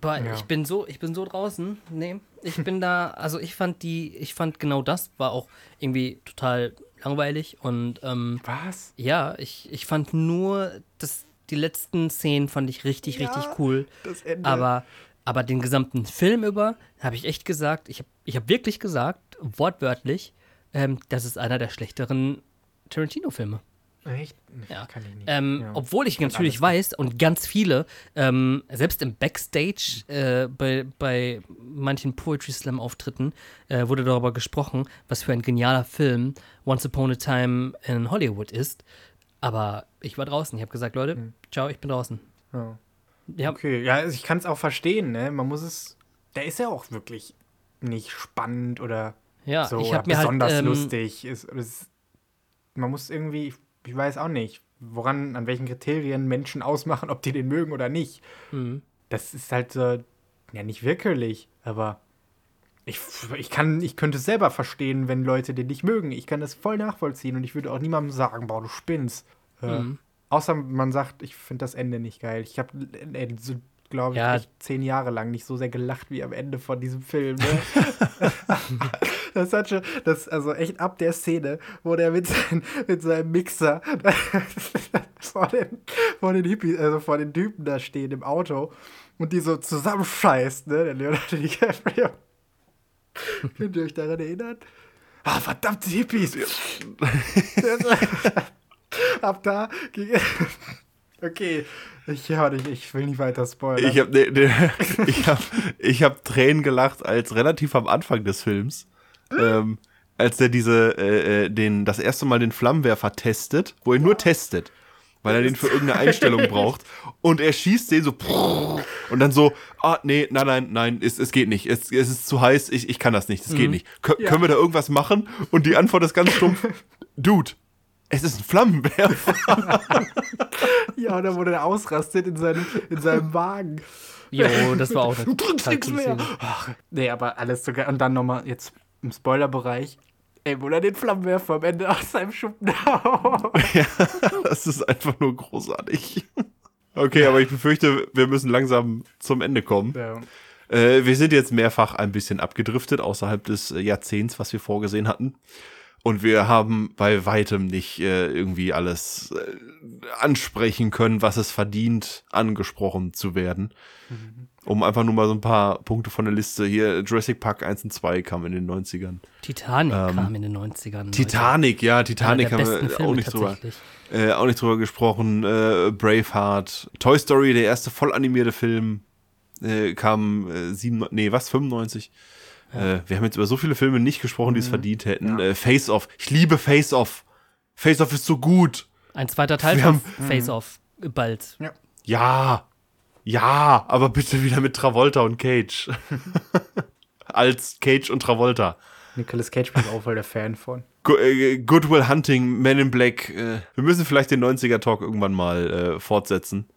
Boah, Ja. ich bin so, ich bin so draußen. Nee, ich bin da, also ich fand die, ich fand genau das war auch irgendwie total langweilig und ähm, Was? ja, ich, ich fand nur das, die letzten Szenen fand ich richtig, Ja, richtig cool. Das Ende. Aber, aber den gesamten Film über habe ich echt gesagt, ich habe ich hab wirklich gesagt, wortwörtlich, ähm, das ist einer der schlechteren Tarantino-Filme. Echt? Ja. Kann ich nicht. Ähm, ja. Obwohl ich natürlich weiß und ganz viele, ähm, selbst im Backstage äh, bei, bei manchen Poetry Slam-Auftritten äh, wurde darüber gesprochen, was für ein genialer Film Once Upon a Time in Hollywood ist. Aber ich war draußen. Ich habe gesagt, Leute, ciao, ich bin draußen. ja. Ja, Okay, ja, also ich kann es auch verstehen, ne? Man muss es. Der ist ja auch wirklich nicht spannend oder ja so ich oder mir halt. besonders Ähm, lustig. Ist, ist, man muss irgendwie, ich, weiß auch nicht, woran, an welchen Kriterien Menschen ausmachen, ob die den mögen oder nicht. mhm. Das ist halt so, ja, nicht wirklich, aber ich, ich kann, ich könnte es selber verstehen, wenn Leute den nicht mögen. Ich kann das voll nachvollziehen und ich würde auch niemandem sagen, boah, du spinnst. Äh, Mhm. Außer man sagt, ich finde das Ende nicht geil. Ich habe, so, glaube ich, Ja. zehn Jahre lang nicht so sehr gelacht wie am Ende von diesem Film. Ne? das hat schon, das, also echt ab der Szene, wo der mit, sein, mit seinem Mixer vor den, vor den Hippies, also vor den Typen da stehen im Auto und die so zusammenscheißt, ne? Der Leonardo DiCaprio. Könnt ihr euch daran erinnern? Ah, verdammte Hippies! Ab da ging. Okay, ich, ja, ich, ich will nicht weiter spoilern. Ich habe ne, ne, ich hab, ich hab Tränen gelacht, als relativ am Anfang des Films, ähm, als der diese, äh, äh, den, das erste Mal den Flammenwerfer testet, wo er nur testet, weil er den für irgendeine Einstellung braucht. Und er schießt den so und dann so, ah, nee, nein, nein, nein, es, es geht nicht. Es, es ist zu heiß, ich, ich kann das nicht, es geht nicht. Kö Ja. Können wir da irgendwas machen? Und die Antwort ist ganz stumpf, Dude, es ist ein Flammenwerfer. ja, oder wo der ausrastet in seinem, in seinem Wagen. Jo, das war auch eine Du trinkst total nichts mehr. Ach, nee, aber alles sogar. Und dann nochmal jetzt im Spoilerbereich. Ey, wo er den Flammenwerfer am Ende aus seinem Schuppen. Ja, das ist einfach nur großartig. Okay, aber ich befürchte, wir müssen langsam zum Ende kommen. ja. Äh, wir sind jetzt mehrfach ein bisschen abgedriftet außerhalb des äh, Jahrzehnts, was wir vorgesehen hatten. Und wir haben bei weitem nicht äh, irgendwie alles äh, ansprechen können, was es verdient, angesprochen zu werden. Um einfach nur mal so ein paar Punkte von der Liste hier. Jurassic Park 1 und 2 kam in den 90ern. Titanic Ähm, kam in den 90ern. Leute. Titanic, ja, Titanic haben wir Filme auch nicht drüber. Äh, auch nicht drüber gesprochen. Äh, Braveheart, Toy Story, der erste voll animierte Film, äh, kam äh, sieben, nee, was, 95? Äh, wir haben jetzt über so viele Filme nicht gesprochen, die es verdient hätten. Mhm. Ja. Äh, Face Off, ich liebe Face Off. Face Off ist so gut. Ein zweiter Teil Wir von haben- Face Off bald. Ja, ja, aber bitte wieder mit Travolta und Cage. Als Cage und Travolta. Nicolas Cage bin ich auch voll der Fan von. Äh, Goodwill Hunting, Men in Black. Äh, wir müssen vielleicht den 90er-Talk irgendwann mal äh, fortsetzen.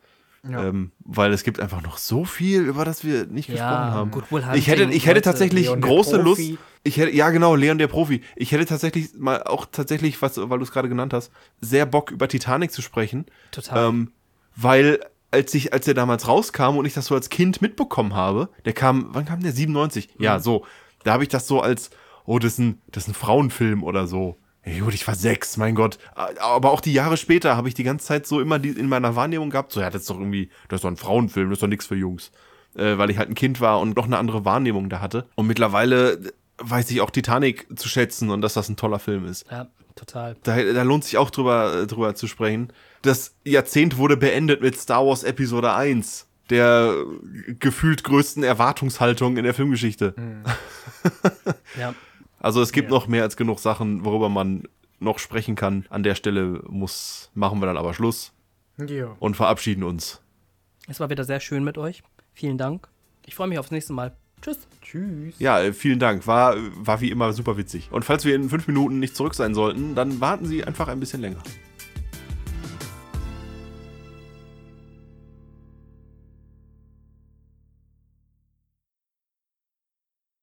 Ja. Ähm, weil es gibt einfach noch so viel, über das wir nicht gesprochen Ja, haben. Goodwill Hunting. Ich hätte, ich hätte tatsächlich Leon große. Lust. Ich hätte, ja, genau, Leon der Profi. Ich hätte tatsächlich mal auch tatsächlich, was, weil du es gerade genannt hast, sehr Bock über Titanic zu sprechen. Total. Ähm, weil, als ich, als der damals rauskam und ich das so als Kind mitbekommen habe, der kam, wann kam der? 97? Ja, so. Da habe ich das so als, oh, das ist ein, das ist ein Frauenfilm oder so Ja, gut, ich war sechs, mein Gott. Aber auch die Jahre später habe ich die ganze Zeit so immer die, in meiner Wahrnehmung gehabt, so, ja, das ist doch irgendwie, das ist doch ein Frauenfilm, das ist doch nichts für Jungs. Äh, weil ich halt ein Kind war und noch eine andere Wahrnehmung da hatte. Und mittlerweile weiß ich auch Titanic zu schätzen und dass das ein toller Film ist. Ja, total. Da, da lohnt sich auch drüber, drüber zu sprechen. Das Jahrzehnt wurde beendet mit Star Wars Episode 1 der gefühlt größten Erwartungshaltung in der Filmgeschichte. Mhm. ja. Also es gibt ja. noch mehr als genug Sachen, worüber man noch sprechen kann. An der Stelle muss, machen wir dann aber Schluss. Ja. Und verabschieden uns. Es war wieder sehr schön mit euch. Vielen Dank. Ich freue mich aufs nächste Mal. Tschüss. Tschüss. Ja, äh, vielen Dank. War, war wie immer super witzig. Und falls wir in fünf Minuten nicht zurück sein sollten, dann warten Sie einfach ein bisschen länger.